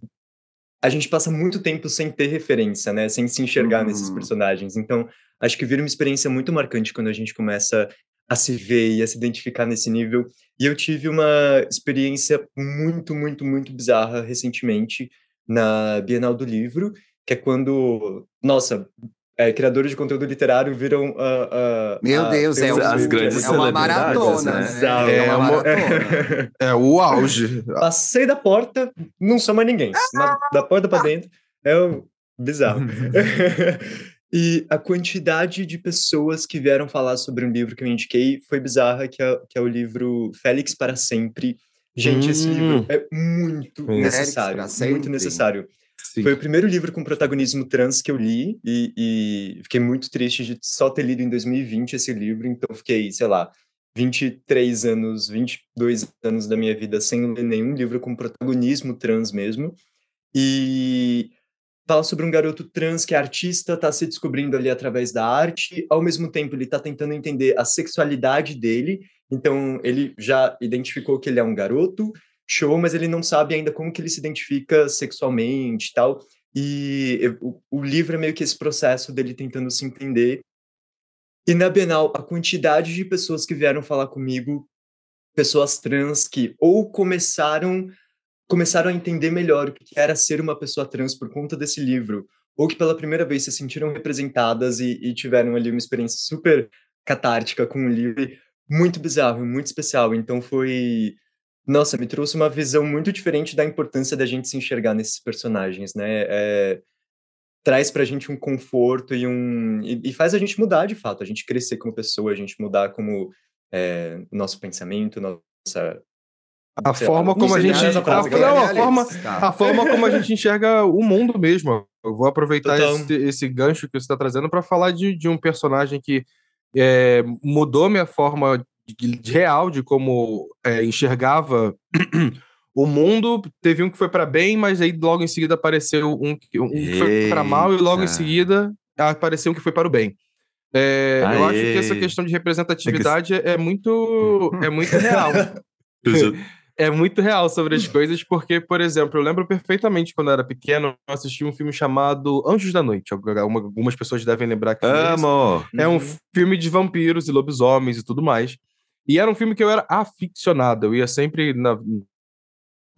D: A gente passa muito tempo sem ter referência, né? Sem se enxergar
C: Uhum.
D: nesses personagens. Então, acho que vira uma experiência muito marcante quando a gente começa a se ver e a se identificar nesse nível. E eu tive uma experiência muito, muito, muito bizarra recentemente na Bienal do Livro, que é quando, nossa, é, criadores de conteúdo literário viram a. a-
C: Meu
D: a-
C: Deus, é,
D: Taylor
A: as grandes
C: é uma maratona,
A: né?
C: né?
D: Bizarro.
C: É uma
B: É uma-
C: maratona.
B: É o auge.
D: Passei da porta, não sou mais ninguém. Na- da porta pra dentro, eu bizarro. e a quantidade de pessoas que vieram falar sobre um livro que eu indiquei foi bizarra, que é, que é o livro Félix para Sempre. Gente, esse livro
B: Hum.
D: é muito
B: Félix
D: necessário, muito necessário.
B: Sim.
D: Foi o primeiro livro com protagonismo trans que eu li e, e fiquei muito triste de só ter lido em 2020 esse livro, então fiquei, sei lá, 23 anos, 22 anos da minha vida sem ler nenhum livro com protagonismo trans mesmo. E fala sobre um garoto trans que é artista, está se descobrindo ali através da arte, ao mesmo tempo ele está tentando entender a sexualidade dele, então ele já identificou que ele é um garoto, show, mas ele não sabe ainda como que ele se identifica sexualmente e tal. E o, o livro é meio que esse processo dele tentando se entender. E na Bienal, a quantidade de pessoas que vieram falar comigo, pessoas trans que ou começaram começaram a entender melhor o que era ser uma pessoa trans por conta desse livro, ou que pela primeira vez se sentiram representadas e, e tiveram ali uma experiência super catártica com o livro, muito bizarro, muito especial. Então foi nossa, me trouxe uma visão muito diferente da importância da gente se enxergar nesses personagens, né? É, traz pra gente um conforto e um e, e faz a gente mudar de fato, a gente crescer como pessoa, a gente mudar como é, nosso pensamento, nossa
B: A forma como a gente. A, forma,
C: Tá.
B: a forma como a gente enxerga o mundo mesmo. Eu vou aproveitar esse, esse gancho que você está trazendo para falar de, de um personagem que é, mudou minha forma de, de real de como é, enxergava o mundo. Teve um que foi para bem, mas aí logo em seguida apareceu um, que- um que foi para mal e logo em seguida apareceu um que foi para o bem. É, eu acho que essa questão de representatividade é muito, é muito real é muito real sobre as coisas, porque, por exemplo, eu lembro perfeitamente quando eu era pequeno, eu assisti um filme chamado Anjos da Noite. Alguma- Algumas pessoas devem lembrar que é.
A: Amo!
B: É um
D: Uhum.
B: filme de vampiros e lobisomens e tudo mais. E era um filme que eu era aficionado. Eu ia sempre na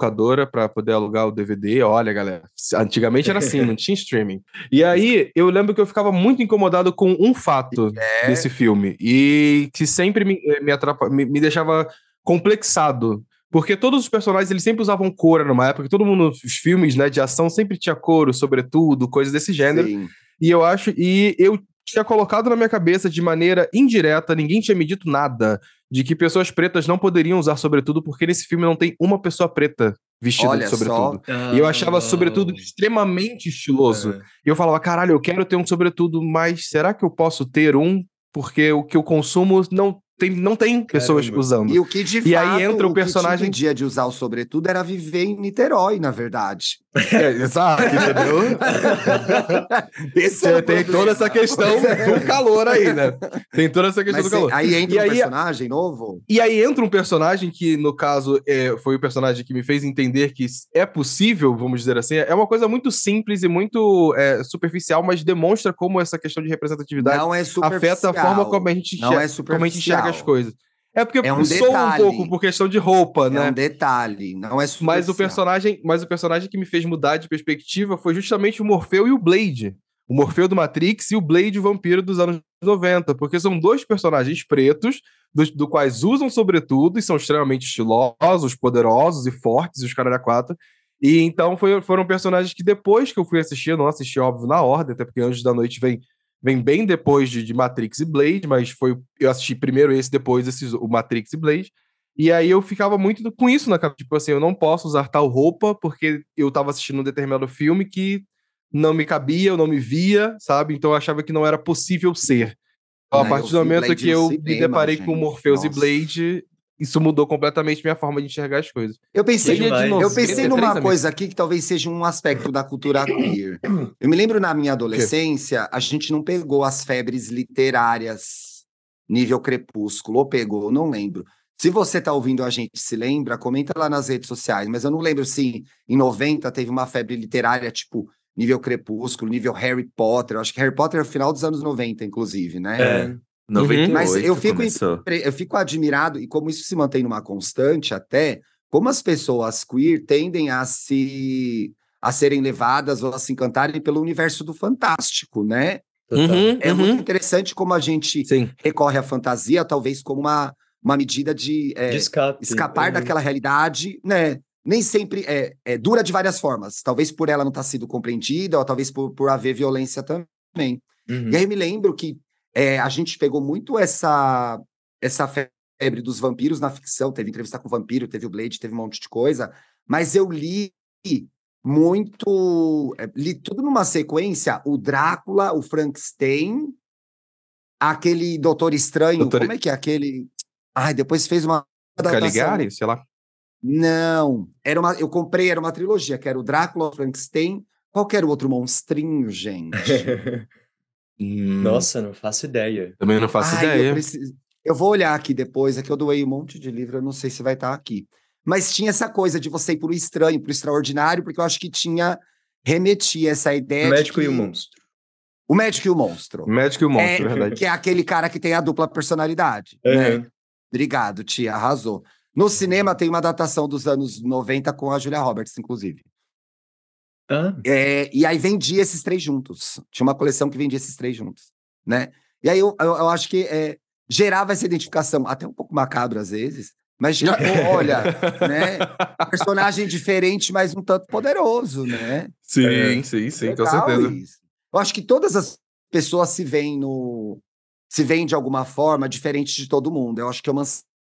B: locadora para poder alugar o DVD. Olha, galera, antigamente era assim, não tinha streaming. E aí eu lembro que eu ficava muito incomodado com um fato desse filme e que sempre me, eh, me, atrapa- me, me deixava complexado. Porque todos os personagens eles sempre usavam couro numa época, que todo mundo, os filmes né, de ação sempre tinha couro, sobretudo, coisas desse gênero.
C: Sim.
B: E eu acho, e eu tinha colocado na minha cabeça de maneira indireta, ninguém tinha me dito nada, de que pessoas pretas não poderiam usar sobretudo, porque nesse filme não tem uma pessoa preta vestida
C: Olha
B: de sobretudo.
C: só.
B: E eu achava
D: Ah,
B: sobretudo extremamente estiloso.
D: é.
B: E eu falava, caralho, eu quero ter um sobretudo, mas será que eu posso ter um? Porque o que eu consumo não tem, não tem pessoas
D: Caramba.
B: usando.
C: E o que de
B: E aí
C: fato,
B: entra o
C: que te
B: personagem-
C: impedia de usar o sobretudo era viver em Niterói, na verdade.
B: É, exato, entendeu?
C: Esse
B: Tem,
C: o
B: tem toda essa questão
C: é.
B: do calor aí, né? Tem toda essa questão
C: Mas
B: do calor.
C: aí entra
B: E
C: um
B: aí-
C: personagem novo.
B: E aí entra um personagem que, no caso, é, foi o personagem que me fez entender que é possível, vamos dizer assim. É uma coisa muito simples e muito é, superficial, mas demonstra como essa questão de representatividade
C: é
B: afeta a forma como a gente enxerga,
C: é
B: como a gente enxerga as coisas. É porque
C: É um
B: soa um pouco por questão de roupa,
C: É
B: né?
C: um detalhe, não é superficial.
B: Mas o personagem, mas o personagem que me fez mudar de perspectiva foi justamente o Morfeu e o Blade. O Morfeu do Matrix e o Blade o vampiro dos anos 90, porque são dois personagens pretos, dos do quais usam sobretudo e são extremamente estilosos, poderosos e fortes, os caras da quatro. E então foi- foram personagens que depois que eu fui assistir, eu não assisti, óbvio, na ordem, até porque Anjos da Noite vem, vem bem depois de, de Matrix e Blade, mas foi eu assisti primeiro esse, depois esses, o Matrix e Blade. E aí eu ficava muito com isso na cabeça. Tipo assim, eu não posso usar tal roupa porque eu tava assistindo um determinado filme que não me cabia, eu não me via, sabe? Então eu achava que não era possível ser. Então,
C: Ah,
B: a
C: eu
B: partir do momento
C: Blade
B: que eu me
C: cinema,
B: deparei com
C: gente.
B: Morpheus e
C: Nossa.
B: Blade, isso mudou completamente minha forma de enxergar as coisas.
C: Eu pensei, eu
B: 93,
C: pensei numa coisa aqui que talvez seja um aspecto da cultura queer. Eu me lembro na minha adolescência, a gente não pegou as febres literárias nível crepúsculo, ou pegou, não lembro. Se você tá ouvindo a gente se lembra, comenta lá nas redes sociais, mas eu não lembro se em 90 teve uma febre literária tipo nível crepúsculo, nível Harry Potter. Eu acho que Harry Potter é o final dos anos 90, inclusive, né?
D: É.
A: 98
C: Mas eu fico
A: começou.
C: eu fico admirado, e como isso se mantém numa constante até, como as pessoas queer tendem a se a serem levadas ou a se encantarem pelo universo do fantástico, né?
D: Total.
C: É muito interessante como a gente
B: Sim.
C: recorre à fantasia, talvez como uma, uma medida de, é,
D: De escape.
C: escapar
D: Uhum.
C: daquela realidade, né? nem sempre é, é, dura de várias formas. Talvez por ela não estar sido compreendida, ou talvez por, por haver violência também.
D: Uhum.
C: E aí eu me lembro que é, a gente pegou muito essa, essa febre dos vampiros na ficção. Teve entrevista com o vampiro, teve o Blade, teve um monte de coisa. Mas eu li muito. é, Li tudo numa sequência: o Drácula, o Frankenstein, aquele Doutor Estranho.
B: Doutor-
C: Como é que é aquele. Ai, depois fez uma.
B: Caligari, sei lá.
C: Não, era uma, eu comprei, era uma trilogia, que era o Drácula, o Frankenstein. Qual era o outro monstrinho, gente?
B: Hum,
D: Nossa, não faço ideia.
B: Também não faço
C: Ai,
B: ideia.
C: Eu, preciso- eu vou olhar aqui depois, é que eu doei um monte de livro, eu não sei se vai estar aqui. Mas tinha essa coisa de você ir pro estranho, pro extraordinário, porque eu acho que tinha remetia essa ideia
D: o
C: de
D: médico e o
C: que-
D: monstro.
C: O médico e o monstro.
B: Médico e o monstro,
C: É,
B: verdade.
C: Que é aquele cara que tem a dupla personalidade. né?
D: Uhum.
C: Obrigado, tia, arrasou. No cinema tem uma adaptação dos anos 90 com a Julia Roberts, inclusive.
D: Ah,
C: É, e aí vendia esses três juntos. Tinha uma coleção que vendia esses três juntos, né? E aí eu, eu, eu acho que é, gerava essa identificação, até um pouco macabra às vezes, mas tipo, olha, né? Personagem diferente, mas um tanto poderoso, né?
B: Sim,
D: É.
B: sim, sim, com certeza.
C: isso. Eu acho que todas as pessoas se veem no. se veem de alguma forma diferente de todo mundo. Eu acho que é uma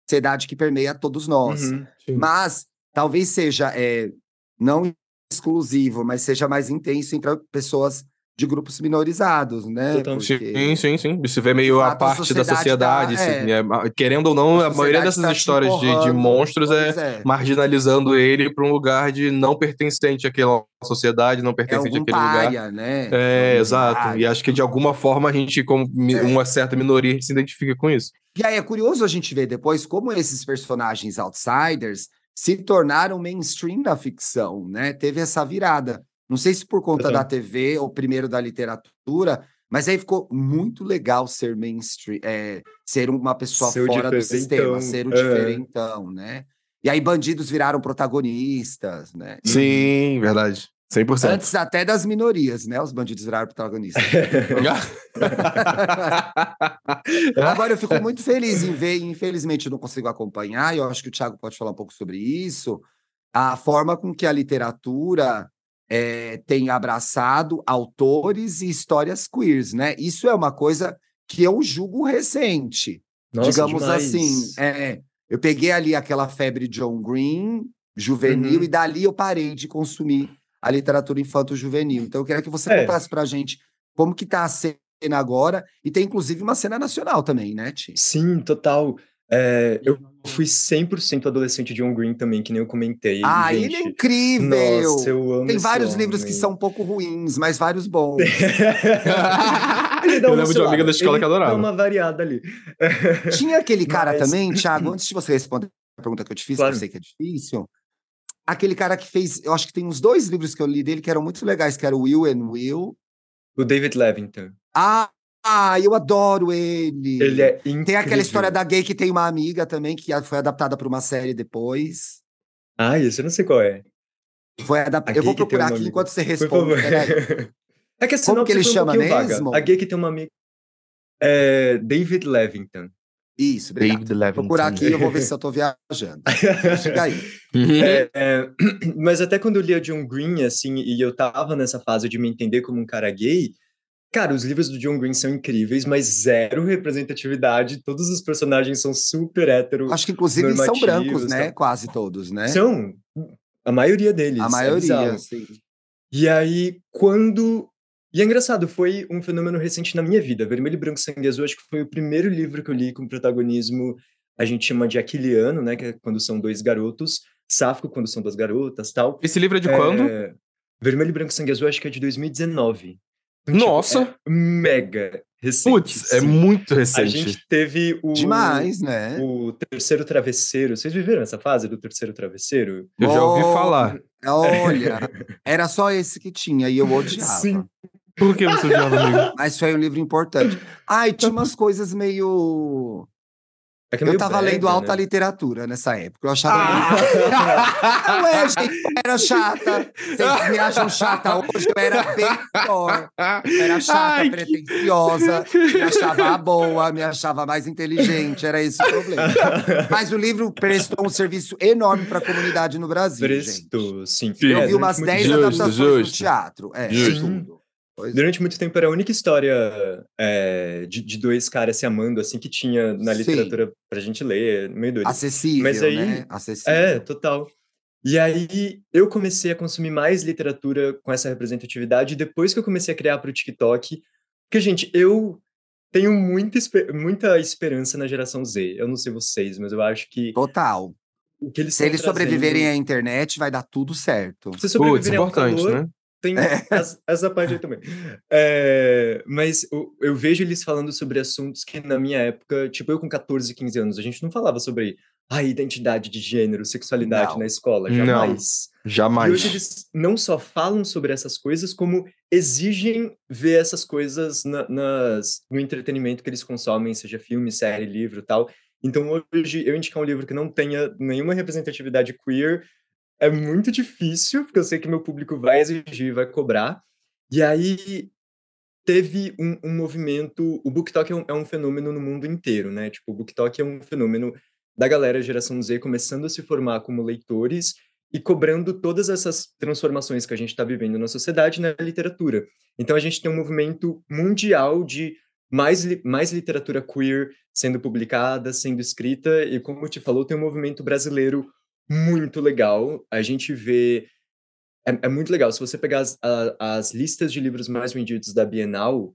C: ansiedade que permeia todos nós.
D: uhum.
C: Mas talvez seja é, não exclusivo, mas seja mais intenso para pessoas de grupos minorizados, né? Porque
B: Sim, sim, sim. Isso vê meio a
C: a
B: parte da
C: sociedade tá- é.
B: é, querendo ou não, a, maioria
C: sociedade
B: dessas
C: tá
B: histórias de, de monstros é
C: é,
B: marginalizando ele para um lugar de não pertencente àquela sociedade, não
C: é
B: pertencente
C: algum
B: àquele lugar.
C: paia, né?
B: É,
C: Algum
B: exato.
C: paia.
B: E acho que de alguma forma a gente, como
C: É.
B: uma certa minoria, a gente se identifica com isso.
C: E aí é curioso a gente ver depois como esses personagens outsiders se tornaram mainstream da ficção, né? Teve essa virada. Não sei se por conta da TV ou primeiro da literatura, mas aí ficou muito legal ser mainstream, é, ser uma pessoa
D: Ser
C: fora do sistema, ser o
D: é.
C: diferentão, né? E aí bandidos viraram protagonistas, né?
B: Sim, verdade. 100%.
C: Antes até das minorias, né? Os bandidos viraram protagonistas. Agora eu fico muito feliz em ver, infelizmente eu não consigo acompanhar, e eu acho que o Thiago pode falar um pouco sobre isso, a forma com que a literatura eh, tem abraçado autores e histórias queers, né? Isso é uma coisa que eu julgo recente.
D: Nossa,
C: digamos
D: demais.
C: assim, é, eu peguei ali aquela febre John Green, juvenil,
D: Uhum.
C: e dali eu parei de consumir a literatura infanto-juvenil. Então eu queria que você
D: É.
C: contasse pra gente como que tá a cena agora, e tem inclusive uma cena nacional também, né, Ti?
D: Sim, total. É, eu fui 100% adolescente John Green também, que nem eu comentei.
C: Ah,
D: gente.
C: ele é incrível!
D: Nossa, eu amo
C: tem vários
D: homem.
C: livros que são um pouco ruins, mas vários bons.
D: ele dá
B: Eu lembro de uma amiga da escola
D: ele
B: que adorava.
D: Dá uma variada ali.
C: Tinha aquele cara
D: Mas-
C: também, Thiago, antes de você responder a pergunta que eu te fiz,
D: Claro.
C: que eu sei que é difícil. Aquele cara que fez, eu acho que tem uns dois livros que eu li dele que eram muito legais, que era o Will and Will.
D: O David Levington.
C: Ah, ah, eu adoro ele.
D: Ele é incrível.
C: Tem aquela história da gay que tem uma amiga também, que foi adaptada para uma série depois.
D: Ah, isso eu não sei qual é.
C: Foi adaptada. Eu vou procurar aqui enquanto você responde.
D: É que a
C: Como que ele
D: foi um
C: chama
D: pouquinho vaga.
C: mesmo?
D: A gay que tem uma amiga. É David Levington.
C: Isso, obrigado.
B: David
C: Vou
B: Levington.
C: procurar aqui, eu vou ver se eu tô viajando. Fica aí.
B: Uhum.
D: É, é, mas até quando eu lia John Green, assim, e eu tava nessa fase de me entender como um cara gay, cara, os livros do John Green são incríveis, mas zero representatividade. Todos os personagens são super hétero.
C: Acho que inclusive são
D: normativos,
C: brancos, né?
D: tá?
C: Quase todos, né?
D: São a maioria deles.
C: A
D: é
C: maioria,
D: bizarro.
C: sim.
D: E aí, quando. E é engraçado, foi um fenômeno recente na minha vida. Vermelho, Branco, Sangue Azul, acho que foi o primeiro livro que eu li com protagonismo, a gente chama de aquiliano, né? Que é quando são dois garotos. Sáfico, quando são duas garotas tal.
B: Esse livro é de
D: É,
B: quando?
D: Vermelho, Branco, Sangue Azul, acho que é de 2019. Então, tipo,
B: Nossa!
D: é mega recente.
B: Putz, é muito
D: A
B: recente.
D: gente teve o.
C: Demais, né?
D: O terceiro travesseiro. Vocês viveram essa fase do terceiro travesseiro?
B: Eu já ouvi
C: Oh,
B: falar.
C: Olha, era só esse que tinha e eu odiava.
D: Sim.
B: Por que você odiava, amigo?
C: Mas foi um livro importante. Ah, e tinha umas coisas meio.
D: É que é
C: Eu tava
D: brega,
C: lendo alta
D: né?
C: literatura nessa época. Eu achava.
B: Ah!
C: Não é, gente, eu era chata. Vocês me acham chata hoje, eu era bem pior. Eu era chata,
B: Ai, que-
C: pretensiosa, me achava boa, me achava mais inteligente, era esse o problema. Mas o livro prestou um serviço enorme para a comunidade no Brasil. gente.
D: Prestou, sim.
B: Sim.
C: Eu
D: É,
C: vi umas
D: durante
C: 10
D: muito-
B: Justo,
C: adaptações no
B: justo.
C: teatro. É,
B: Justo.
C: tudo. Pois é.
D: Durante muito tempo era a única história é, de, de dois caras se amando, assim, que tinha na
C: Sim.
D: literatura pra gente ler, meio doido.
C: Acessível,
D: Mas aí-
C: né? Acessível.
D: É, total. E aí eu comecei a consumir mais literatura com essa representatividade depois que eu comecei a criar para o TikTok. Porque, gente, eu tenho muita, espe- muita esperança na geração Z. Eu não sei vocês, mas eu acho que
C: Total.
D: o que eles
C: Se eles
D: trazendo-
C: sobreviverem à internet, vai dar tudo certo.
D: Se sobreviverem ao
B: importante,
D: calor,
B: né?
D: Tem as- essa parte aí também. É, mas eu, eu vejo eles falando sobre assuntos que na minha época, tipo eu com 14, 15 anos, a gente não falava sobre a identidade de gênero, sexualidade
C: Não.
D: na escola,
B: Não.
D: jamais. E
B: Jamais.
D: hoje eles não só falam sobre essas coisas, como exigem ver essas coisas na- nas, no entretenimento que eles consomem, seja filme, série, livro tal. Então hoje eu indicar um livro que não tenha nenhuma representatividade queer é muito difícil, porque eu sei que meu público vai exigir, vai cobrar. E aí teve um, um movimento. O BookTok é um, é um fenômeno no mundo inteiro, né? Tipo, o BookTok é um fenômeno da galera geração Z começando a se formar como leitores e cobrando todas essas transformações que a gente está vivendo na sociedade na literatura. Então a gente tem um movimento mundial de mais, mais literatura queer sendo publicada, sendo escrita, e como te falou, tem um movimento brasileiro muito legal. A gente vê. É, é muito legal. Se você pegar as, a- as listas de livros mais vendidos da Bienal,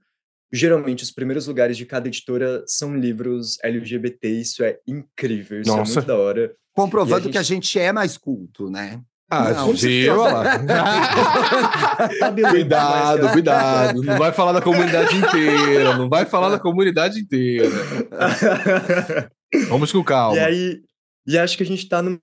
D: geralmente os primeiros lugares de cada editora são livros LGBT. Isso é incrível, isso é
B: Nossa.
D: muito da hora.
C: Comprovando
D: a
C: que a gente é mais culto, né?
B: Ah,
C: Não,
B: viu? Cuidado, cuidado. Não vai falar da comunidade inteira. Não vai falar da comunidade inteira. Vamos com calma.
D: E aí, e acho que a gente tá numa,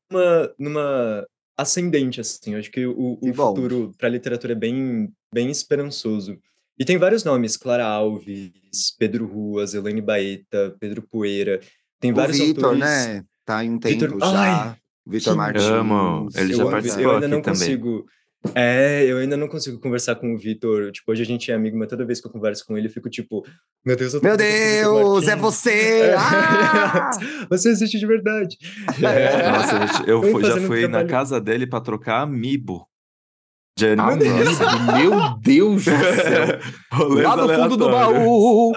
D: numa ascendente, assim. Acho que o, o futuro pra literatura é bem, bem esperançoso. E tem vários nomes, Clara Alves, Pedro Ruas, Elaine Baeta, Pedro Poeira. Tem
C: O
D: vários
C: Vitor,
D: autores...
C: né? Tá em um tempo
D: Vitor-
C: já.
D: Ai,
C: Vitor Martins.
A: amo. Ele já
D: eu,
A: participou
D: eu ainda
A: aqui
D: não
A: também.
D: consigo. É, eu ainda não consigo conversar com o Vitor. Tipo, hoje a gente é amigo, mas toda vez que eu converso com ele, eu fico tipo, meu Deus, eu tô
C: Meu Deus, é
D: Martins."
C: você! Ah!
D: Você existe de verdade.
B: É.
A: Nossa, gente, eu fui- já fui na casa dele pra trocar amiibo. De
B: Ah, meu Deus do céu. Lá no fundo do baú.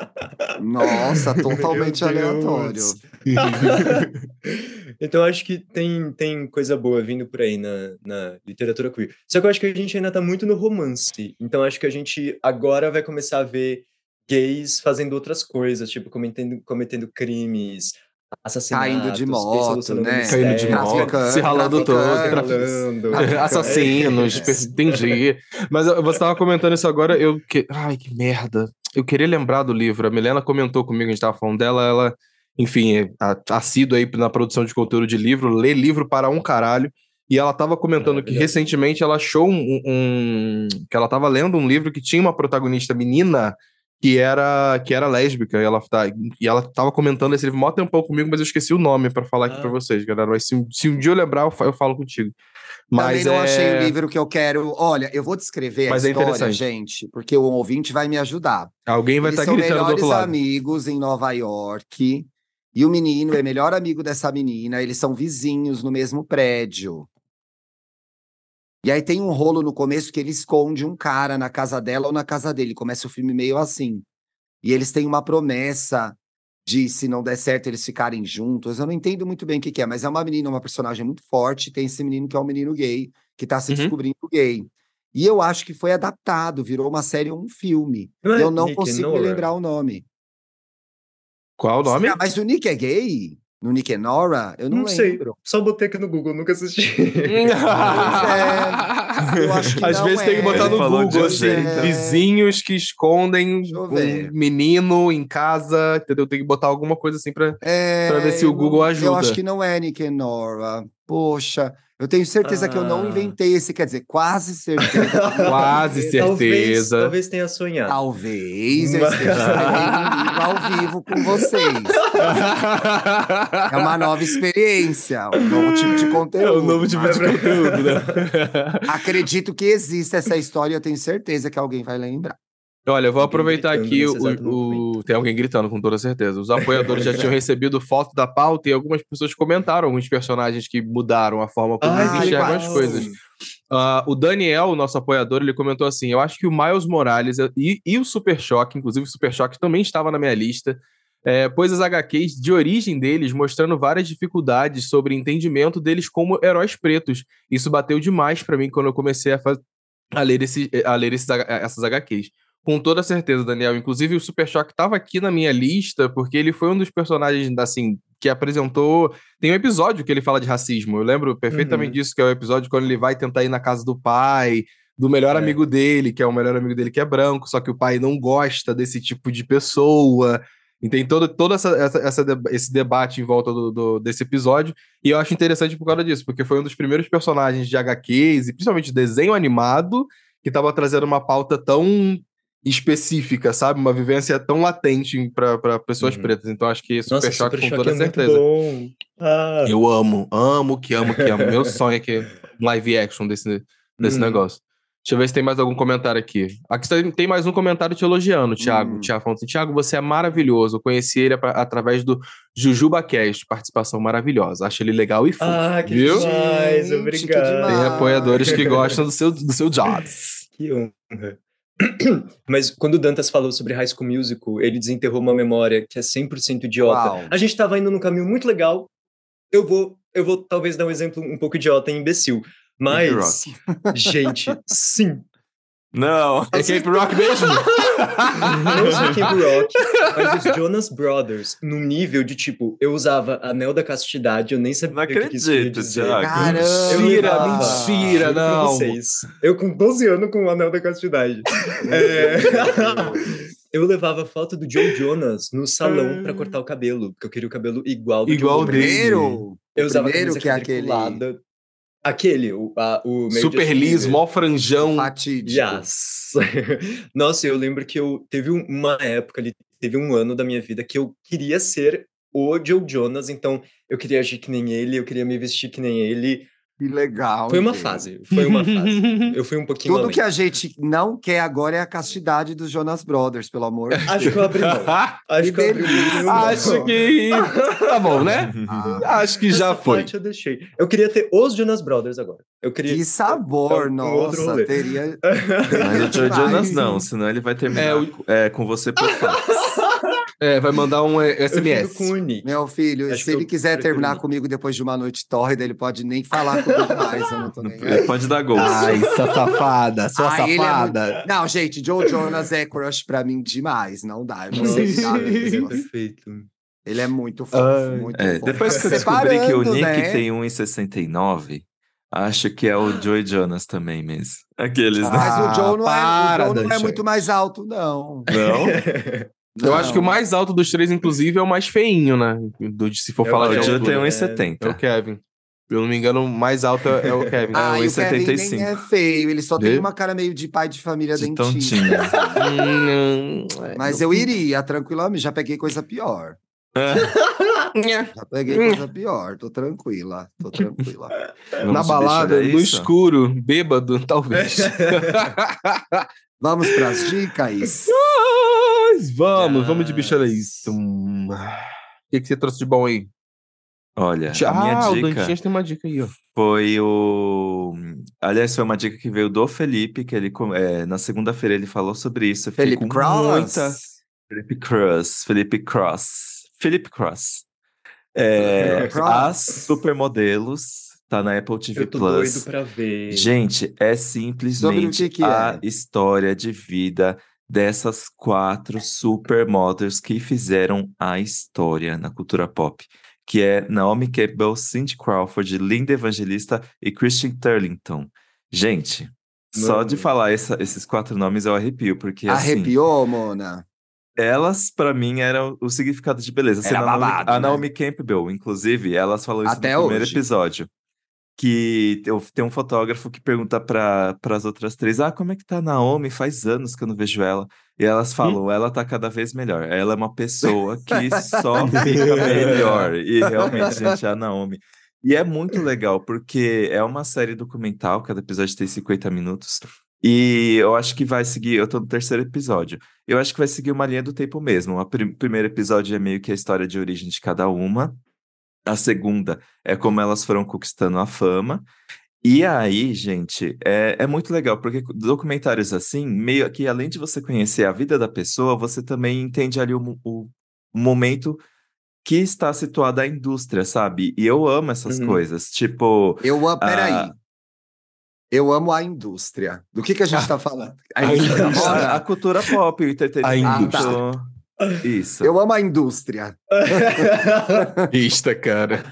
C: Nossa, totalmente aleatório.
D: então acho que tem, tem coisa boa vindo por aí na, na literatura queer. Só que eu acho que a gente ainda tá muito no romance. Então acho que a gente agora vai começar a ver gays fazendo outras coisas, tipo cometendo, cometendo crimes, assassinatos,
C: Caindo de moto, né?
B: Caindo de moto, se ralando todo. Assassinos,
D: É.
B: entendi. Mas você tava comentando isso agora, eu. Que... Ai, que merda. Eu queria lembrar do livro. A Milena comentou comigo, a gente tava falando dela, ela, enfim, é a- assídua aí na produção de conteúdo de livro, lê livro para um caralho. E ela tava comentando que
D: Maravilhoso.
B: recentemente ela achou um, um- que ela tava lendo um livro que tinha uma protagonista menina que era que era lésbica e ela tá, e ela tava comentando esse livro mó tempão comigo, mas eu esqueci o nome pra falar aqui
D: Ah.
B: pra vocês, galera. Mas se, um- se um dia eu lembrar, eu, eu falo contigo. Mas
C: Também não
B: é...
C: achei o livro que eu quero. Olha, eu vou descrever
B: Mas
C: a
B: é
C: história, gente, porque o ouvinte vai me ajudar.
B: Alguém vai
C: Eles
B: estar
C: são
B: gritando do
C: melhores
B: outro lado.
C: amigos em Nova York. E o menino é melhor amigo dessa menina. Eles são vizinhos no mesmo prédio. E aí tem um rolo no começo que ele esconde um cara na casa dela ou na casa dele. Começa o filme meio assim. E eles têm uma promessa de, se não der certo, eles ficarem juntos. Eu não entendo muito bem o que, que é, mas é uma menina, uma personagem muito forte. Tem esse menino que é um menino gay, que tá se
B: Uhum.
C: descobrindo gay. E eu acho que foi adaptado, virou uma série ou um filme.
D: Não é
C: eu não
D: Nick
C: consigo me lembrar o nome.
B: Qual o nome?
C: Ah, mas o Nick é gay? No Nick and Nora? Eu não,
D: Não sei.
C: lembro.
D: Só botei aqui no Google, nunca assisti.
C: é, eu acho que
B: Às vezes tem que
C: é.
B: botar
A: Ele
B: no Google, assim.
C: É.
B: vizinhos que escondem um menino em casa, entendeu? Tem que botar alguma coisa assim pra...
C: É,
B: Pra ver se o Google
C: não- Eu
B: ajuda.
C: acho que não é Nick and Nora. poxa, eu tenho certeza que eu não
D: Ah.
C: inventei esse, quer dizer, quase certeza.
B: Quase
D: Talvez,
B: certeza.
D: talvez tenha sonhado.
C: Talvez eu
D: Mas-
C: esteja um livro ao vivo com vocês. É uma nova experiência, um novo tipo de conteúdo.
B: É um novo tipo de
C: mas
B: conteúdo, né?
C: Acredito que existe essa história e eu tenho certeza que alguém vai lembrar.
B: Olha, eu vou aproveitar aqui o, o- Tem alguém gritando, com toda certeza. Os apoiadores já tinham recebido foto da pauta e algumas pessoas comentaram alguns personagens que mudaram a forma como
D: Ai,
B: eles enxergam as coisas. Ah, o Daniel, o nosso apoiador, ele comentou assim: Eu acho que o Miles Morales e, e o Super Choque, inclusive o Super Choque também estava na minha lista, é, pois as HQs de origem deles mostrando várias dificuldades sobre entendimento deles como heróis pretos. Isso bateu demais pra mim quando eu comecei a, a ler, esse, a ler esses, essas HQs. Com toda certeza, Daniel. Inclusive, o Super Choque estava aqui na minha lista, porque ele foi um dos personagens, assim, que apresentou. Tem um episódio que ele fala de racismo. Eu lembro perfeitamente
D: Uhum.
B: disso, que é o episódio quando ele vai tentar ir na casa do pai, do melhor
D: É.
B: amigo dele, que é o melhor amigo dele que é branco, só que o pai não gosta desse tipo de pessoa. E tem todo, todo essa, essa, essa esse debate em volta do, do- desse episódio. E eu acho interessante por causa disso, porque foi um dos primeiros personagens de HQs, e principalmente de desenho animado, que estava trazendo uma pauta tão específica, sabe? Uma vivência tão latente para pessoas
D: Uhum.
B: pretas. Então acho que Super
D: Nossa,
B: Choque
D: Super
B: com
D: Choque
B: toda
D: é muito
B: certeza.
D: bom. Ah.
B: Eu amo, amo, que amo, que amo. Meu sonho é que live action desse, desse
D: Hum.
B: negócio. Deixa eu ver se tem mais algum comentário aqui. Aqui tem- tem mais um comentário te elogiando, Thiago.
C: Hum.
B: Thiago falando assim, Thiago, você é maravilhoso. Eu conheci ele atra- através do JujubaCast, participação maravilhosa. Acho ele legal e fofo,
D: Ah, que
B: viu?
D: demais, obrigado.
B: Tem apoiadores que gostam do seu, do seu jobs.
D: Que honra. Mas quando o Dantas falou sobre High School Musical, ele desenterrou uma memória que é 100% idiota.
C: Uau.
D: A gente tava indo num caminho muito legal. Eu vou, eu vou talvez dar um exemplo um pouco idiota e imbecil. Mas, gente, sim.
A: Não.
B: É Cape Rock mesmo?
D: Não só Camp Rock, mas os Jonas Brothers, num nível de tipo, eu usava anel da castidade, eu nem sabia
A: Não
D: o que que isso queria
A: acredito,
D: dizer.
C: Caramba!
D: Eu
B: Mentira, mentira, não.
D: vocês. Eu com 12 anos com o anel da castidade. É. Eu levava foto do Joe Jonas no salão pra cortar o cabelo, porque eu queria o cabelo igual do
B: Igual
D: Joe
B: dele.
D: Jonas.
C: Primeiro,
D: Eu usava
C: primeiro
D: camisa
C: que é aquele.
D: Aquele, o, a, o
B: Super liso, mó franjão.
C: fatídico.
D: Yes. Nossa, eu lembro que eu teve um- uma época ali, teve um ano da minha vida que eu queria ser o Joe Jonas, então eu queria agir que nem ele, eu queria me vestir que nem ele.
C: Que legal.
D: Foi uma
C: gente.
D: fase, foi uma fase. Eu fui um pouquinho
C: Tudo
D: além.
C: que a gente não quer agora é a castidade dos Jonas Brothers, pelo amor de Deus.
D: Acho que eu abri mão. Acho que eu abri mão.
B: Acho que. Tá bom, né?
C: Ah,
B: Acho que já
D: Essa
B: foi.
D: parte eu deixei. Eu queria ter os Jonas Brothers agora. Eu queria.
C: que sabor,
D: um
C: nossa, teria...
A: Mas o Joe. Jonas não, senão ele vai terminar
B: É, o-
A: é, com você por fax.
B: É, vai mandar um SMS.
D: Nick.
C: Meu filho,
D: Acho
C: se ele quiser
D: prefiro
C: terminar comigo depois de uma noite tórrida, ele pode nem falar comigo mais, eu não tô nem.
A: Ele pode dar gol.
B: Ai, sua safada, sua
C: Ah, ele é
B: safada.
C: muito- Não, gente, Joe Jonas é crush pra mim demais, não dá. Eu não sei
D: é perfeito.
C: Ele é muito fofo,
B: Ai.
C: muito
A: É,
C: fofo.
A: depois que eu descobri que o Nick
C: né?
A: tem 1,69, acho que é o Joey Jonas também mesmo. Aqueles, né?
C: Mas
B: Ah,
C: o Joe não,
B: para,
C: é, o Joe não é muito mais alto, não.
A: Não?
B: Eu acho que o
C: Não.
B: mais alto dos três, inclusive, é o mais feinho, né? Do, se for
D: Eu
B: falar
A: o
B: de altura.
A: tem
D: é-
A: 1,70.
B: É o Kevin. Se eu não me engano, o mais alto é é o Kevin.
C: Ah, e o Kevin
A: 1,75.
C: nem é feio, ele só tem
B: Vê?
C: uma cara meio de pai de família
A: De
C: dentista.
B: é,
C: Mas
B: não-
C: eu iria, tranquilamente, já peguei coisa pior. Já peguei coisa pior, tô tranquila, tô tranquila.
A: Vamos
B: Na
A: de
B: balada, no escuro, bêbado, talvez.
C: Vamos pras dicas?
B: Mas vamos, vamos de. Hum. O que, que você trouxe de bom aí?
A: Olha,
B: ah,
A: a minha
B: o
A: dica
B: Dantinhas tem uma dica aí, ó.
A: foi o... Aliás, foi uma dica que veio do Felipe, que ele é, na segunda-feira ele falou sobre isso.
C: Felipe Cross.
A: muita... Felipe Cross, Felipe Cross, Felipe Cross. É,
C: Felipe Cross.
A: as supermodelos, tá na Apple TV
D: Eu tô
A: Plus.
D: doido pra ver.
A: Gente, é
C: o
A: simplesmente
C: que que
A: a
C: é?
A: história de vida dessas quatro supermodels que fizeram a história na cultura pop, que é Naomi Campbell, Cindy Crawford, Linda Evangelista e Christian Turlington. Gente, só
D: Mano.
A: de falar essa- esses quatro nomes eu arrepio, porque assim,
C: Arrepiou, Mona?
A: elas pra mim eram o significado de beleza.
C: Era
A: Sendo a Naomi,
C: babado,
A: a
C: né?
A: Naomi Campbell, inclusive, elas falam isso
C: Até
A: no primeiro
C: hoje.
A: episódio. Que tem um fotógrafo que pergunta para as outras três: Ah, como é que tá a Naomi? Faz anos que eu não vejo ela. E elas falam: Ela tá cada vez melhor. Ela é uma pessoa que só fica melhor. E realmente, gente, é a Naomi. E é muito legal, porque é uma série documental, cada episódio tem 50 minutos. E eu acho que vai seguir, eu tô no terceiro episódio. Eu acho que vai seguir uma linha do tempo mesmo. O prim- primeiro episódio é meio que a história de origem de cada uma. A segunda é como elas foram conquistando a fama. E aí, gente, é, é muito legal, porque documentários assim, meio que além de você conhecer a vida da pessoa, você também entende ali o, o momento que está situada a indústria, sabe? E eu amo essas
D: Uhum.
A: coisas. Tipo,
C: Eu amo, peraí.
A: Ah.
C: Eu amo a indústria. Do que, que a gente tá falando? A
E: A
C: indústria.
E: indústria.
A: a, a cultura pop, o entretenimento. Isso.
C: Eu amo a indústria.
E: Ista, cara.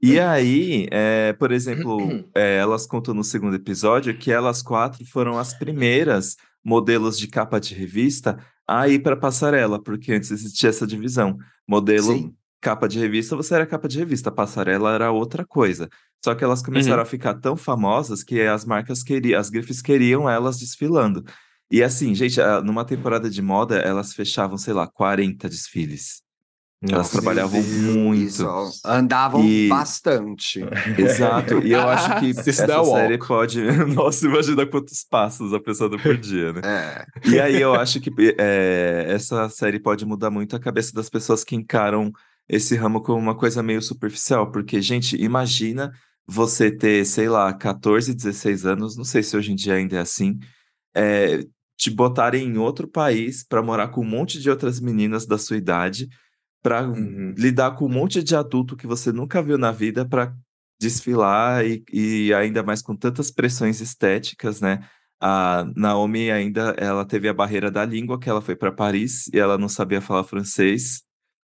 A: E aí, é, por exemplo, é, elas contam no segundo episódio que elas quatro foram as primeiras modelos de capa de revista a ir para passarela, porque antes existia essa divisão. Modelo,
C: Sim.
A: capa de revista, você era capa de revista, passarela era outra coisa. Só que elas começaram a ficar tão famosas que as marcas queriam, as grifes queriam elas desfilando. E assim, gente, numa temporada de moda, elas fechavam, sei lá, 40 desfiles. Elas
E: Nossa.
A: trabalhavam
C: Meu Deus,
A: muito.
C: isso. Andavam
A: E-
C: bastante.
A: Exato, e eu acho que
E: This
A: essa série
E: walk.
A: pode. Nossa, imagina quantos passos a pessoa dá por dia, né?
C: É.
A: E aí eu acho que é, essa série pode mudar muito a cabeça das pessoas que encaram esse ramo como uma coisa meio superficial, porque, gente, imagina você ter, sei lá, 14, 16 anos, não sei se hoje em dia ainda é assim, é, te botarem em outro país para morar com um monte de outras meninas da sua idade, para
D: Uhum.
A: lidar com um monte de adulto que você nunca viu na vida para desfilar e, e ainda mais com tantas pressões estéticas, né? A Naomi ainda ela teve a barreira da língua, que ela foi para Paris e ela não sabia falar francês.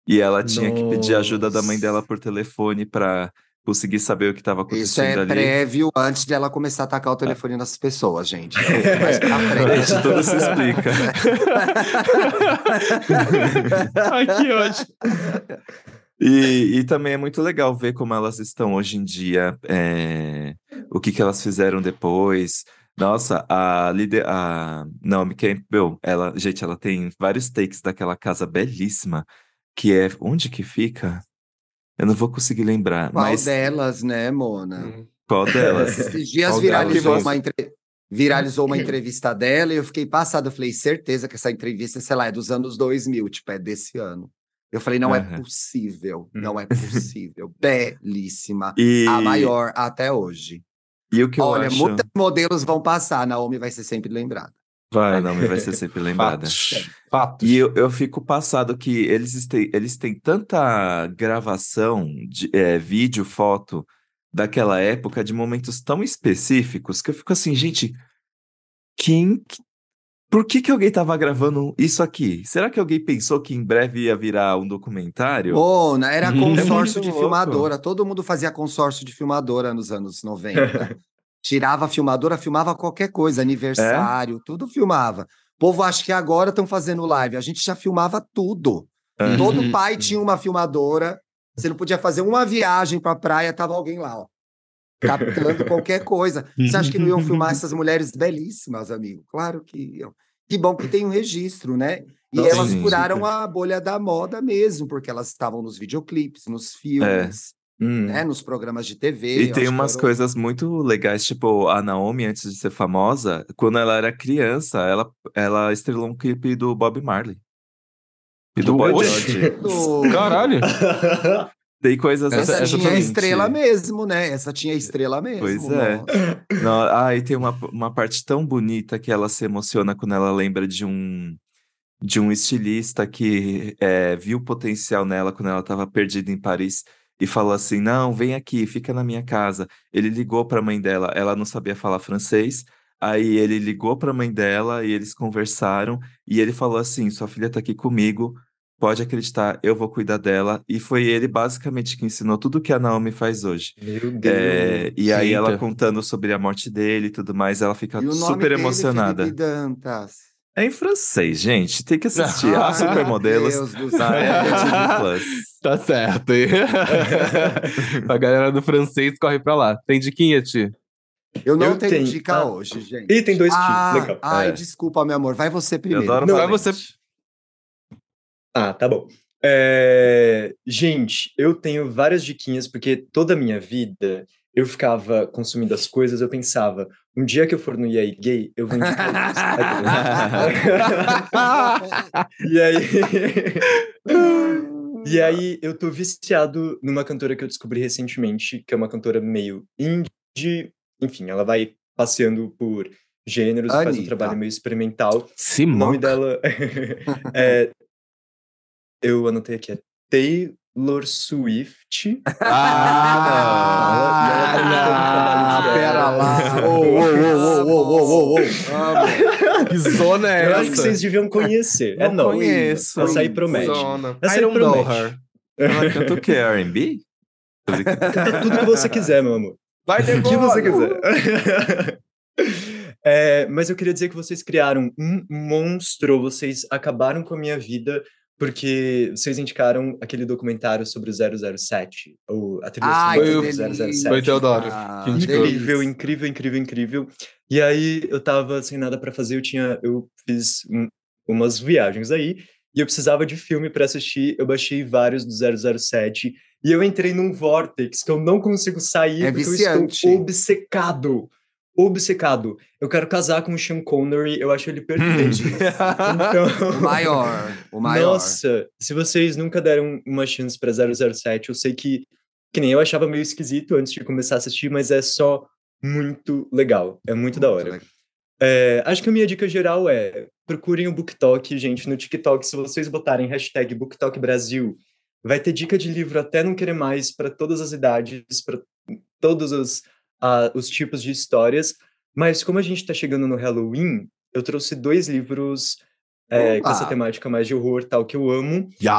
A: E ela tinha que pedir ajuda da mãe
D: Nossa.
A: dela por telefone para conseguir saber o que estava
C: Isso
A: acontecendo
C: é
A: ali.
C: prévio antes de ela começar a atacar o telefone nas pessoas, gente. Frente.
A: Gente, tudo se explica.
E: Ai, que ótimo.
A: E, e também é muito legal ver como elas estão hoje em dia, é, o que, que elas fizeram depois. Nossa, a líder, a Naomi Campbell, ela, gente, ela tem vários takes daquela casa belíssima, que é, onde que fica? Eu não vou conseguir lembrar,
C: Qual
A: mas
C: delas, né, Mona?
A: qual delas?
C: Esses dias
E: Qual
C: viralizou
A: delas?
C: uma, entre- viralizou uma entrevista dela e eu fiquei passada. Eu falei, certeza que essa entrevista, sei lá, é dos anos 2000, tipo, é desse ano. Eu falei, não é
A: Aham.
C: possível, não é possível. Belíssima.
A: E,
C: A maior até hoje.
A: e o que eu
C: Olha,
A: acho...
C: muitos modelos vão passar, a Naomi vai ser sempre lembrada.
A: A Naomi vai ser sempre lembrada.
E: Fatos. Fatos.
A: E eu, eu fico passado que eles têm, eles têm tanta gravação, de, é, vídeo, foto daquela época, de momentos tão específicos, que eu fico assim, gente, quem. que- Por que, que alguém tava gravando isso aqui? Será que alguém pensou que em breve ia virar um documentário?
C: Mona, era
E: Uhum.
C: consórcio
A: É
C: de
A: louco.
C: filmadora. Todo mundo fazia consórcio de filmadora nos anos 90. Tirava a filmadora, filmava qualquer coisa, aniversário,
A: É?
C: tudo filmava. O povo acha que agora estão fazendo live. A gente já filmava tudo. Todo
E: Uhum.
C: pai tinha uma filmadora. Você não podia fazer uma viagem pra praia, tava alguém lá, ó. Captando qualquer coisa. Você acha que não iam filmar essas mulheres belíssimas, amigo? Claro que iam. Que bom que tem um registro, né? E
A: Sim.
C: elas furaram a bolha da moda mesmo, porque elas estavam nos videoclipes, nos filmes,
D: Hum.
C: né? Nos programas de TV.
A: E tem umas
C: foram-
A: coisas muito legais, tipo, a Naomi, antes de ser famosa, quando ela era criança, ela, ela estrelou um clipe do Bob Marley. E do
E: Do
A: Boy. George.
C: Do-
E: Caralho.
A: Tem coisas
C: Essa,
A: essa,
C: tinha estrela mesmo, né? Essa tinha estrela mesmo.
A: Pois é. Não, ah, e tem uma, uma parte tão bonita que ela se emociona quando ela lembra de um de um estilista que é, viu o potencial nela quando ela estava perdida em Paris e falou assim: Não, vem aqui, fica na minha casa. Ele ligou para a mãe dela, ela não sabia falar francês. Aí ele ligou para a mãe dela e eles conversaram. E ele falou assim: Sua filha está aqui comigo, pode acreditar, eu vou cuidar dela. E foi ele basicamente que ensinou tudo que a Naomi faz hoje.
D: Meu Deus.
A: É, e aí ela contando sobre a morte dele e tudo mais, ela fica super
C: dele,
A: emocionada.
C: Felipe Dantas.
A: É em francês, gente. Tem que assistir.
C: Ai,
A: A Supermodelos
C: Deus do
A: na
C: céu.
A: Apple TV Plus.
E: Tá certo. a galera do francês corre pra lá. Tem diquinha, Ti?
C: Eu não
D: Eu
C: tenho
D: tenho.
C: dica
D: Ah.
C: hoje, gente.
D: E tem dois
C: ah,
D: times, legal.
C: Ai,
A: É.
C: desculpa, meu amor. Vai você
A: Eu
C: primeiro.
A: adoro
D: Não,
E: vai você-
D: Ah, tá bom. É, Gente, eu tenho várias diquinhas, porque toda a minha vida eu ficava consumindo as coisas, eu pensava, um dia que eu for no EA Gay, eu vou indicar isso. E aí. E aí, eu tô viciado numa cantora que eu descobri recentemente, que é uma cantora meio indie. Enfim, ela vai passeando por gêneros, faz um
C: Anitta.
D: trabalho meio experimental. O
E: Simão.
D: nome dela é. Eu anotei aqui, é Taylor Swift.
E: Ah,
D: E ela de-
C: pera lá.
D: Ô,
C: Ô, ô, ô, ô, ô, ô, ô.
E: Que zona é
D: Eu
E: essa?
D: acho que vocês deviam conhecer. é
A: Não
D: não.
A: conheço.
D: Essa aí promete.
E: Zona.
D: Essa
E: I
D: aí
E: don't know
D: promete.
E: her.
A: Ela canta o quê? R&B?
D: Canta tudo que você quiser, meu amor.
E: Vai
D: O que você quiser. É, mas eu queria dizer que vocês criaram um monstro, vocês acabaram com a minha vida porque vocês indicaram aquele documentário sobre o 007, ou a trilha
C: Ai,
D: sonora do
C: delícia.
D: 007.
E: Foi Teodoro.
C: Ah,
E: que.
D: Incrível, incrível, incrível, incrível. E aí eu tava sem nada pra fazer, eu tinha, eu fiz um- umas viagens aí e eu precisava de filme pra assistir. Eu baixei vários do 007 e eu entrei num vortex que eu não consigo sair
C: É
D: porque eu
C: viciante.
D: estou obcecado. Obcecado. Eu quero casar com o Sean Connery, eu acho ele perfeito. então,
C: O maior. O maior.
D: nossa, se vocês nunca deram uma chance pra 007, eu sei que, que nem eu achava meio esquisito antes de começar a assistir, mas é só muito legal. É muito, da hora. É, acho que a minha dica geral é procurem o BookTok, gente, no TikTok. Se vocês botarem hashtag BookTok Brasil, vai ter dica de livro até não querer mais para todas as idades, para todos os, ah, os tipos de histórias. Mas como a gente está chegando no Halloween, eu trouxe dois livros é, com essa temática mais de horror, tal, que eu amo.
C: Yes.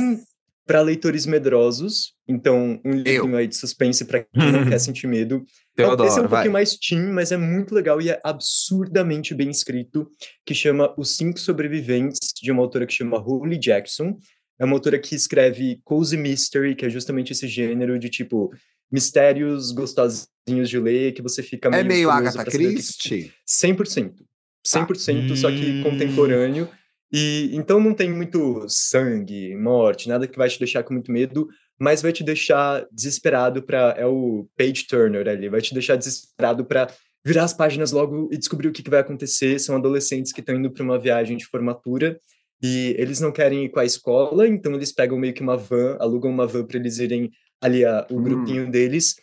D: Um para leitores medrosos, então um livro aí de suspense para quem não quer sentir medo.
E: Teodoro,
D: Esse é um
E: vai.
D: pouquinho mais teen, mas é muito legal e é absurdamente bem escrito, que chama Os Cinco Sobreviventes, de uma autora que chama Holly Jackson. É uma autora que escreve cozy mystery, que é justamente esse gênero de, tipo, mistérios gostosinhos de ler, que você fica meio
C: É meio Agatha Christie?
D: 100%. 100%, só que
E: Hum.
D: contemporâneo. E então não tem muito sangue, morte, nada que vai te deixar com muito medo, mas vai te deixar desesperado para é o page turner ali, vai te deixar desesperado para virar as páginas logo e descobrir o que, que vai acontecer. São adolescentes que estão indo para uma viagem de formatura e eles não querem ir com a escola, então eles pegam meio que uma van, alugam uma van para eles irem ali a, o
C: Hum.
D: grupinho deles.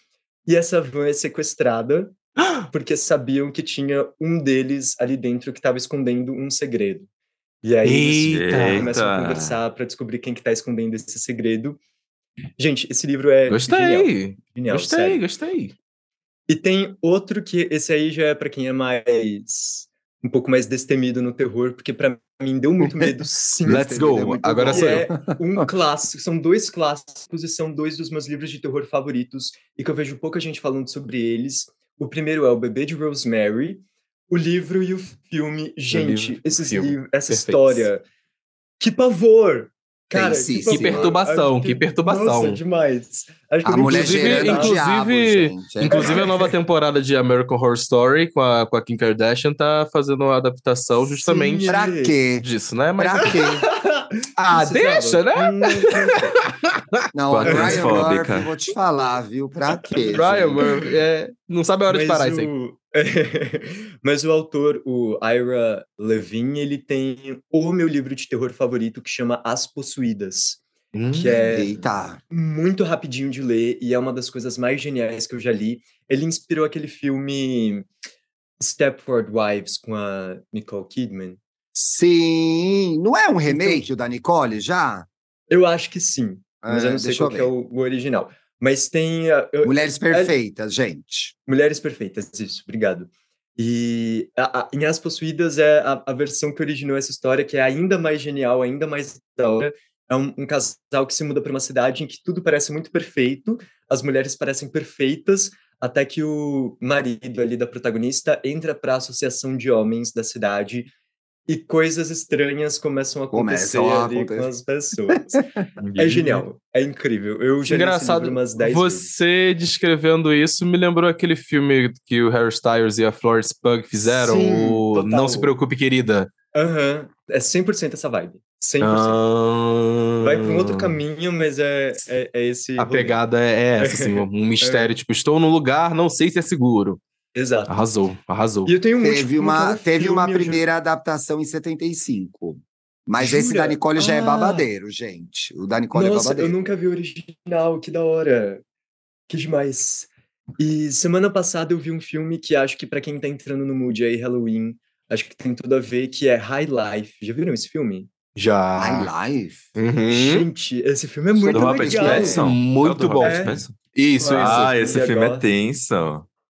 D: E essa van é sequestrada porque sabiam que tinha um deles ali dentro que estava escondendo um segredo. E aí eles
E: Eita.
D: começam a conversar para descobrir quem que tá escondendo esse segredo. Gente, esse livro é genial.
E: Gostei.
D: genial,
E: Gostei,
D: sério.
E: gostei.
D: E tem outro que esse aí já é para quem é mais um pouco mais destemido no terror, porque para mim deu muito medo sim.
E: Let's
C: é
E: go. Agora sou eu.
D: é um clássico, são dois clássicos e são dois dos meus livros de terror favoritos e que eu vejo pouca gente falando sobre eles. O primeiro é O Bebê de Rosemary, o livro e o filme. Gente,
E: livro,
D: esses
E: filme.
D: livros, essa
E: Perfeitos.
D: história. Que pavor! Cara, pavor.
E: Que perturbação,
D: Acho
E: que perturbação.
D: Nossa, demais. Acho que
C: A mulher
E: Inclusive-
C: diabo,
E: inclusive-
C: gente. É
E: Inclusive, a nova temporada de American Horror Story com a, com a Kim Kardashian tá fazendo uma adaptação justamente
D: Sim.
C: Pra quê?
E: disso, né? Mas
C: Pra quê?
E: Ah,
D: Precisava.
E: deixa, né?
D: Hum, não
C: Ryan. Murphy, vou te falar, viu? Pra quê?
E: Ryan? Murphy, é, não sabe a hora de
D: Mas
E: parar isso aí.
D: o- Mas o autor, o Ira Levine, ele tem o meu livro de terror favorito que chama As Possuídas, que é
C: Eita.
D: muito rapidinho de ler e é uma das coisas mais geniais que eu já li. Ele inspirou aquele filme Stepford Wives com a Nicole Kidman.
C: Sim. Não é um remake o da Nicole já?
D: Eu acho que sim, mas
C: É,
D: eu não sei
C: eu
D: qual que é o, o original. Mas tem ah, eu-
C: Mulheres Perfeitas, gente.
D: Mulheres Perfeitas, isso, obrigado. E a, a, em As Possuídas é a, a versão que originou essa história, que é ainda mais genial, ainda mais da hora. É um, um casal que se muda para uma cidade em que tudo parece muito perfeito, as mulheres parecem perfeitas, até que o marido ali da protagonista entra para a associação de homens da cidade e coisas estranhas começam a acontecer
C: Começam a
D: ali
C: acontecer.
D: com as pessoas. é genial, é incrível. Eu já
B: Engraçado,
D: umas 10 vezes.
B: você descrevendo isso me lembrou aquele filme que o Harry Styles e a Florence Pugh fizeram,
D: Sim,
B: o
D: total.
B: Não Se Preocupe, Querida.
D: Aham, é 100% essa vibe. 100%.
B: Ah,
D: Vai para um outro caminho, mas é, é, é esse.
B: A
D: rolê.
B: pegada é essa, assim, um mistério, tipo, estou num lugar, não sei se é seguro.
D: Exato.
B: Arrasou, arrasou.
D: E eu tenho um
C: Teve uma,
D: é um
C: teve uma
D: eu já-
C: primeira adaptação em 75. Mas esse
D: Jura?
C: da Nicole já é
D: Ah.
C: babadeiro, gente. O da Nicole é
D: Nossa, eu
C: babadeiro.
D: nunca vi o original, que da hora. Que demais. E semana passada eu vi um filme que acho que pra quem tá entrando no mood aí, Halloween, acho que tem tudo a ver, que é High Life. Já viram esse filme?
B: Já.
C: High Life?
B: Uhum.
D: Gente, esse filme é muito legal.
B: Muito
A: É o do
B: bom.
D: É.
B: Isso, isso.
A: Ah, esse
D: Filme
A: é tenso.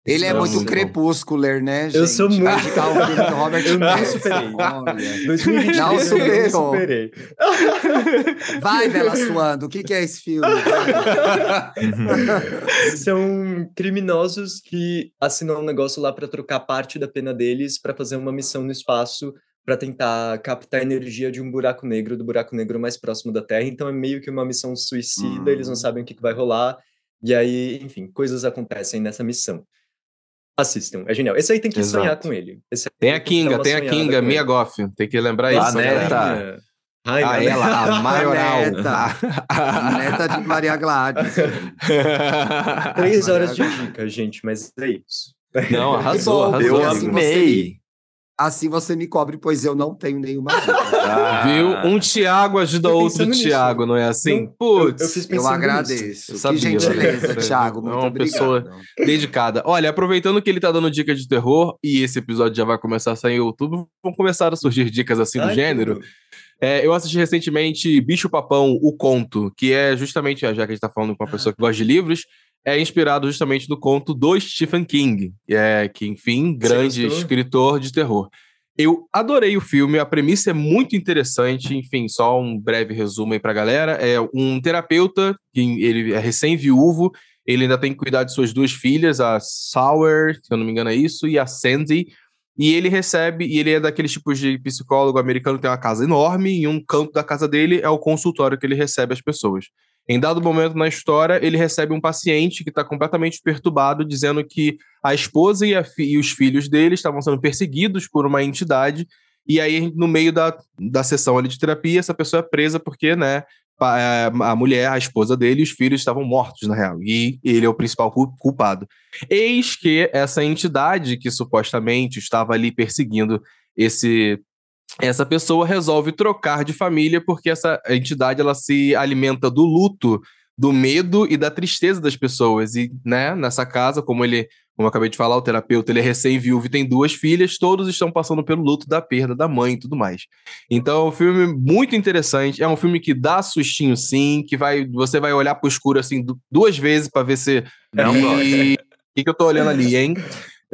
C: Ele é muito crepúscular, né, gente?
D: Eu sou muito-
C: ficar o filme do Robert
D: Eu não superei.
C: Olha.
D: 2023
C: Não
D: eu
C: superou.
D: superei.
C: Vai, Bela Suando, o que, que é esse filme?
D: São criminosos que assinam um negócio lá pra trocar parte da pena deles pra fazer uma missão no espaço pra tentar captar a energia de um buraco negro, do buraco negro mais próximo da Terra. Então é meio que uma missão suicida, eles não
C: Hum.
D: sabem o que, que vai rolar. E aí, enfim, coisas acontecem nessa missão. Assistam, é genial. Esse aí tem que
A: Exato.
D: sonhar com ele.
B: Tem a Kinga, tem a Kinga, Mia. Goff. Tem que lembrar
A: A
B: isso. né?
A: neta.
B: galera.
D: Ai,
B: Ah,
D: a
B: ela, a maioral.
C: neta. A neta de Maria Gladys.
D: Três horas de dica, gente, mas é isso.
B: Não, arrasou, arrasou.
A: Eu
C: assim
A: amei.
C: Assim você me cobre, pois eu não tenho nenhuma dica.
A: Ah.
B: Viu? Um Tiago ajuda outro. Tiago, não é assim?
D: Não,
B: Putz,
D: eu fiz
C: Eu
D: pensando
C: agradeço.
B: Eu sabia,
C: que gentileza,
B: velho.
C: Thiago.
B: É
C: Muito
B: uma
C: obrigado.
B: pessoa- dedicada. Olha, aproveitando que ele tá dando dica de terror e esse episódio já vai começar a sair em outubro, vão começar a surgir dicas assim do
D: Ai,
B: gênero.
D: tudo.
B: É, eu assisti recentemente Bicho Papão, o conto, que é justamente, já que a gente tá falando com uma pessoa que gosta de livros, é inspirado justamente no conto do Stephen King, que é que, enfim, grande
D: gostou?
B: escritor de terror. Eu adorei o filme, a premissa é muito interessante, enfim, só um breve resumo aí pra galera. É um terapeuta, que ele é recém-viúvo, ele ainda tem que cuidar de suas duas filhas, a Sour, se eu não me engano é isso, e a Sandy. E ele recebe, e ele é daqueles tipos de psicólogo americano que tem uma casa enorme, e um canto da casa dele é o consultório que ele recebe as pessoas. Em dado momento na história, ele recebe um paciente que está completamente perturbado, dizendo que a esposa e, a e os filhos dele estavam sendo perseguidos por uma entidade, e aí, no meio da, da sessão ali de terapia, essa pessoa é presa porque, né, é, a mulher, a esposa dele e os filhos estavam mortos, na real, e ele é o principal cu- culpado. Eis que essa entidade que supostamente estava ali perseguindo esse essa pessoa resolve trocar de família porque essa entidade ela se alimenta do luto, do medo e da tristeza das pessoas e, né, nessa casa, como ele, como eu acabei de falar, o terapeuta, ele é recém-viúvo e tem duas filhas, todos estão passando pelo luto da perda da mãe e tudo mais. Então, é um filme muito interessante, é um filme que dá sustinho sim, que vai você vai olhar pro escuro assim du- duas vezes para ver se
A: Não
B: e... O que, que eu tô olhando ali, hein?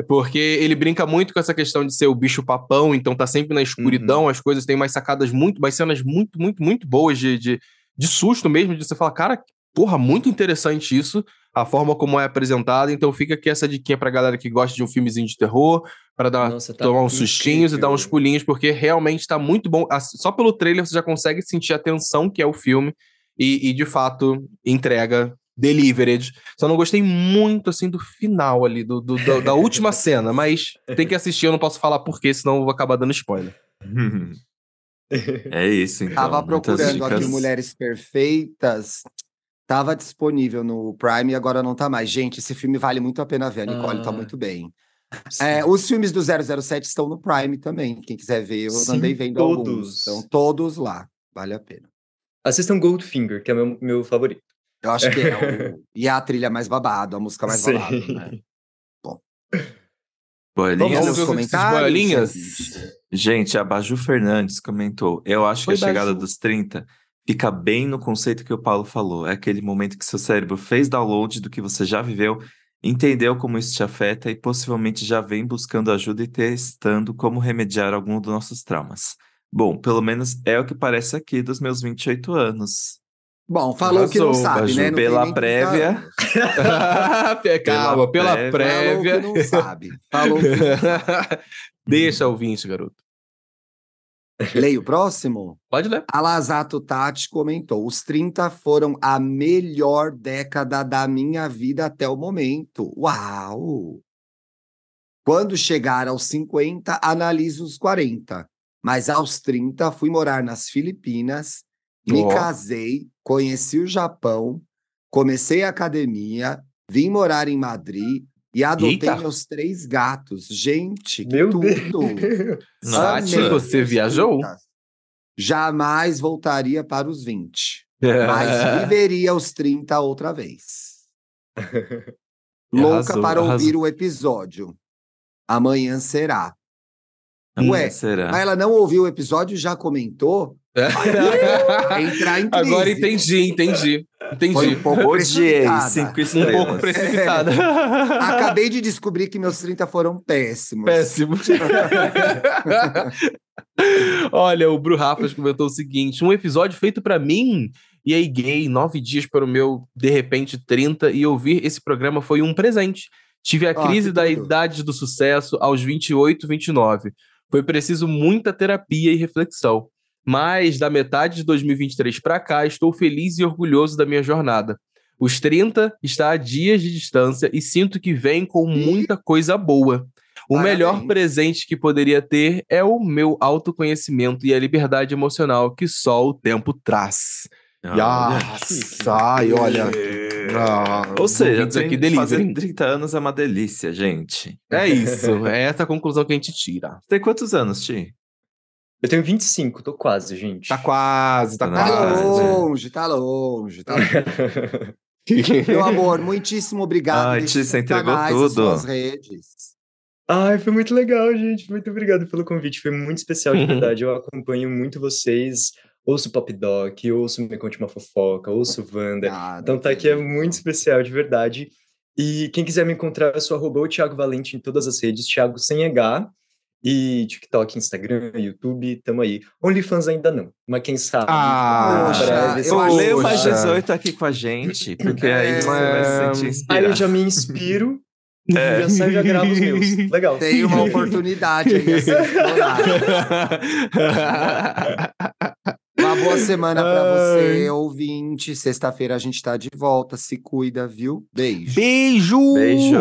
B: Porque ele brinca muito com essa questão de ser o bicho papão, então tá sempre na escuridão, as coisas têm mais sacadas muito, mais cenas muito, muito, muito boas de, de, de susto mesmo, de você falar, cara, porra, muito interessante isso, a forma como é apresentado. Então fica aqui essa diquinha pra galera que gosta de um filmezinho de terror, pra dar,
D: Nossa, tá
B: tomar uns sustinhos e dar uns
D: incrível.
B: pulinhos, porque realmente tá muito bom. Só pelo trailer você já consegue sentir a tensão que é o filme e, e, de fato entrega delivered. Só não gostei muito assim do final ali, do, do- da- da última cena, mas tem que assistir, eu não posso falar porquê, senão eu vou acabar dando spoiler.
A: É isso, então.
C: Tava procurando aqui. Mulheres Perfeitas. Tava disponível no Prime e agora não tá mais. Gente, esse filme vale muito a pena ver. A Nicole tá
D: Ah.
C: muito bem. É, os filmes do 007 estão no Prime também. Quem quiser ver, eu
D: Sim,
C: andei vendo
D: todos.
C: alguns. Estão todos lá. Vale a pena.
D: Assistam Goldfinger, que é meu, meu favorito.
C: Eu acho que é o... E a trilha mais babado, a música mais
D: Sim.
C: babado, né?
A: Bolinhas?
C: Vamos comentários,
B: bolinhas?
C: gente?
A: Gente, a Baju Fernandes comentou. Eu acho
B: Oi,
A: que a chegada
B: Baju.
A: dos 30 fica bem no conceito que o Paulo falou. É aquele momento que seu cérebro fez download do que você já viveu, entendeu como isso te afeta e possivelmente já vem buscando ajuda e testando como remediar algum dos nossos traumas. Bom, pelo menos é o que parece aqui dos meus 28 anos.
C: Bom, falou que não sabe,
B: Baju.
C: né? Não
A: Pela
C: nem 30
A: prévia.
B: Calma, pela
A: prévia.
B: prévia.
C: Falou que não sabe. Falou que não sabe.
B: Deixa ouvinte, garoto.
C: Leio o próximo?
B: Pode ler.
C: Alazato Tati comentou: os 30 foram a melhor década da minha vida até o momento. Uau! Quando chegar aos 50, analiso os 40. Mas aos 30, fui morar nas Filipinas, me
B: Ó.
C: casei, conheci o Japão, comecei a academia, vim morar em Madrid e adotei
B: Eita.
C: meus três gatos. Gente, que
D: Meu
C: tudo!
D: Deus.
B: Nath, você viajou?
C: 30. Jamais voltaria para os 20, mas viveria os 30 outra vez. Louca
B: Arrasou,
C: para
B: arrasou.
C: ouvir o episódio. Amanhã será. Ué,
A: Hum, será?
C: Mas ela não ouviu o episódio e já comentou? Entrar em crise.
B: Agora entendi, entendi. Entendi.
C: Foi um pouco
A: Odiei, cinco
B: Um pouco precipitada.
C: Acabei de descobrir que meus 30 foram péssimos.
B: Péssimo. Olha, o Bru Rafas comentou o seguinte: um episódio feito pra mim. E aí, gay, nove dias para o meu, de repente, 30, e ouvir esse programa foi um presente. Tive a
C: Ah,
B: crise da
C: tudo.
B: idade do sucesso aos 28, 29. Foi preciso muita terapia e reflexão. Mas, da metade de 2023 para cá, estou feliz e orgulhoso da minha jornada. Os 30 está a dias de distância e sinto que vem com muita coisa boa. O
C: Parabéns.
B: melhor presente que poderia ter é o meu autoconhecimento e a liberdade emocional que só o tempo traz. Yes. Ai, olha. Ah,
A: Ou seja,
B: ouvintes aqui delivery.
A: 30 anos é uma delícia, gente.
B: É isso. É essa a conclusão que a gente tira.
A: Tem quantos anos, Ti?
D: Eu tenho 25, tô quase, gente.
B: Tá quase, tá
A: Tá
C: Tá
A: Ah,
B: quase.
C: longe, tá longe, tá longe. Meu amor, muitíssimo obrigado.
A: Ai, Ti, você entregou tudo.
C: suas redes.
D: Ai, foi muito legal, gente. Muito obrigado pelo convite. Foi muito especial, de verdade. Eu acompanho muito vocês. Ouço Pop Doc, ouço Me Conte Uma Fofoca, ouço Wanda.
C: Obrigado,
D: Então tá aqui, é muito especial, de verdade. E quem quiser me encontrar, eu sou arroba o Thiago Valente em todas as redes, Thiago sem H. E TikTok, Instagram, YouTube, tamo aí. OnlyFans ainda não, mas quem sabe.
B: Ah,
C: Poxa, eu
D: se
C: acho-
D: for-
A: Lê o
C: Poxa.
A: mais 18 aqui com a gente, porque aí você vai se sentir
D: Aí eu
A: inspirado.
D: já me inspiro,
A: É.
D: já saio já gravo os meus. Legal.
C: Tem uma oportunidade aí a ser explorada. Uma boa semana pra você, ouvinte. Sexta-feira a gente tá de volta. Se cuida, viu? Beijo.
B: Beijo!
A: Beijo!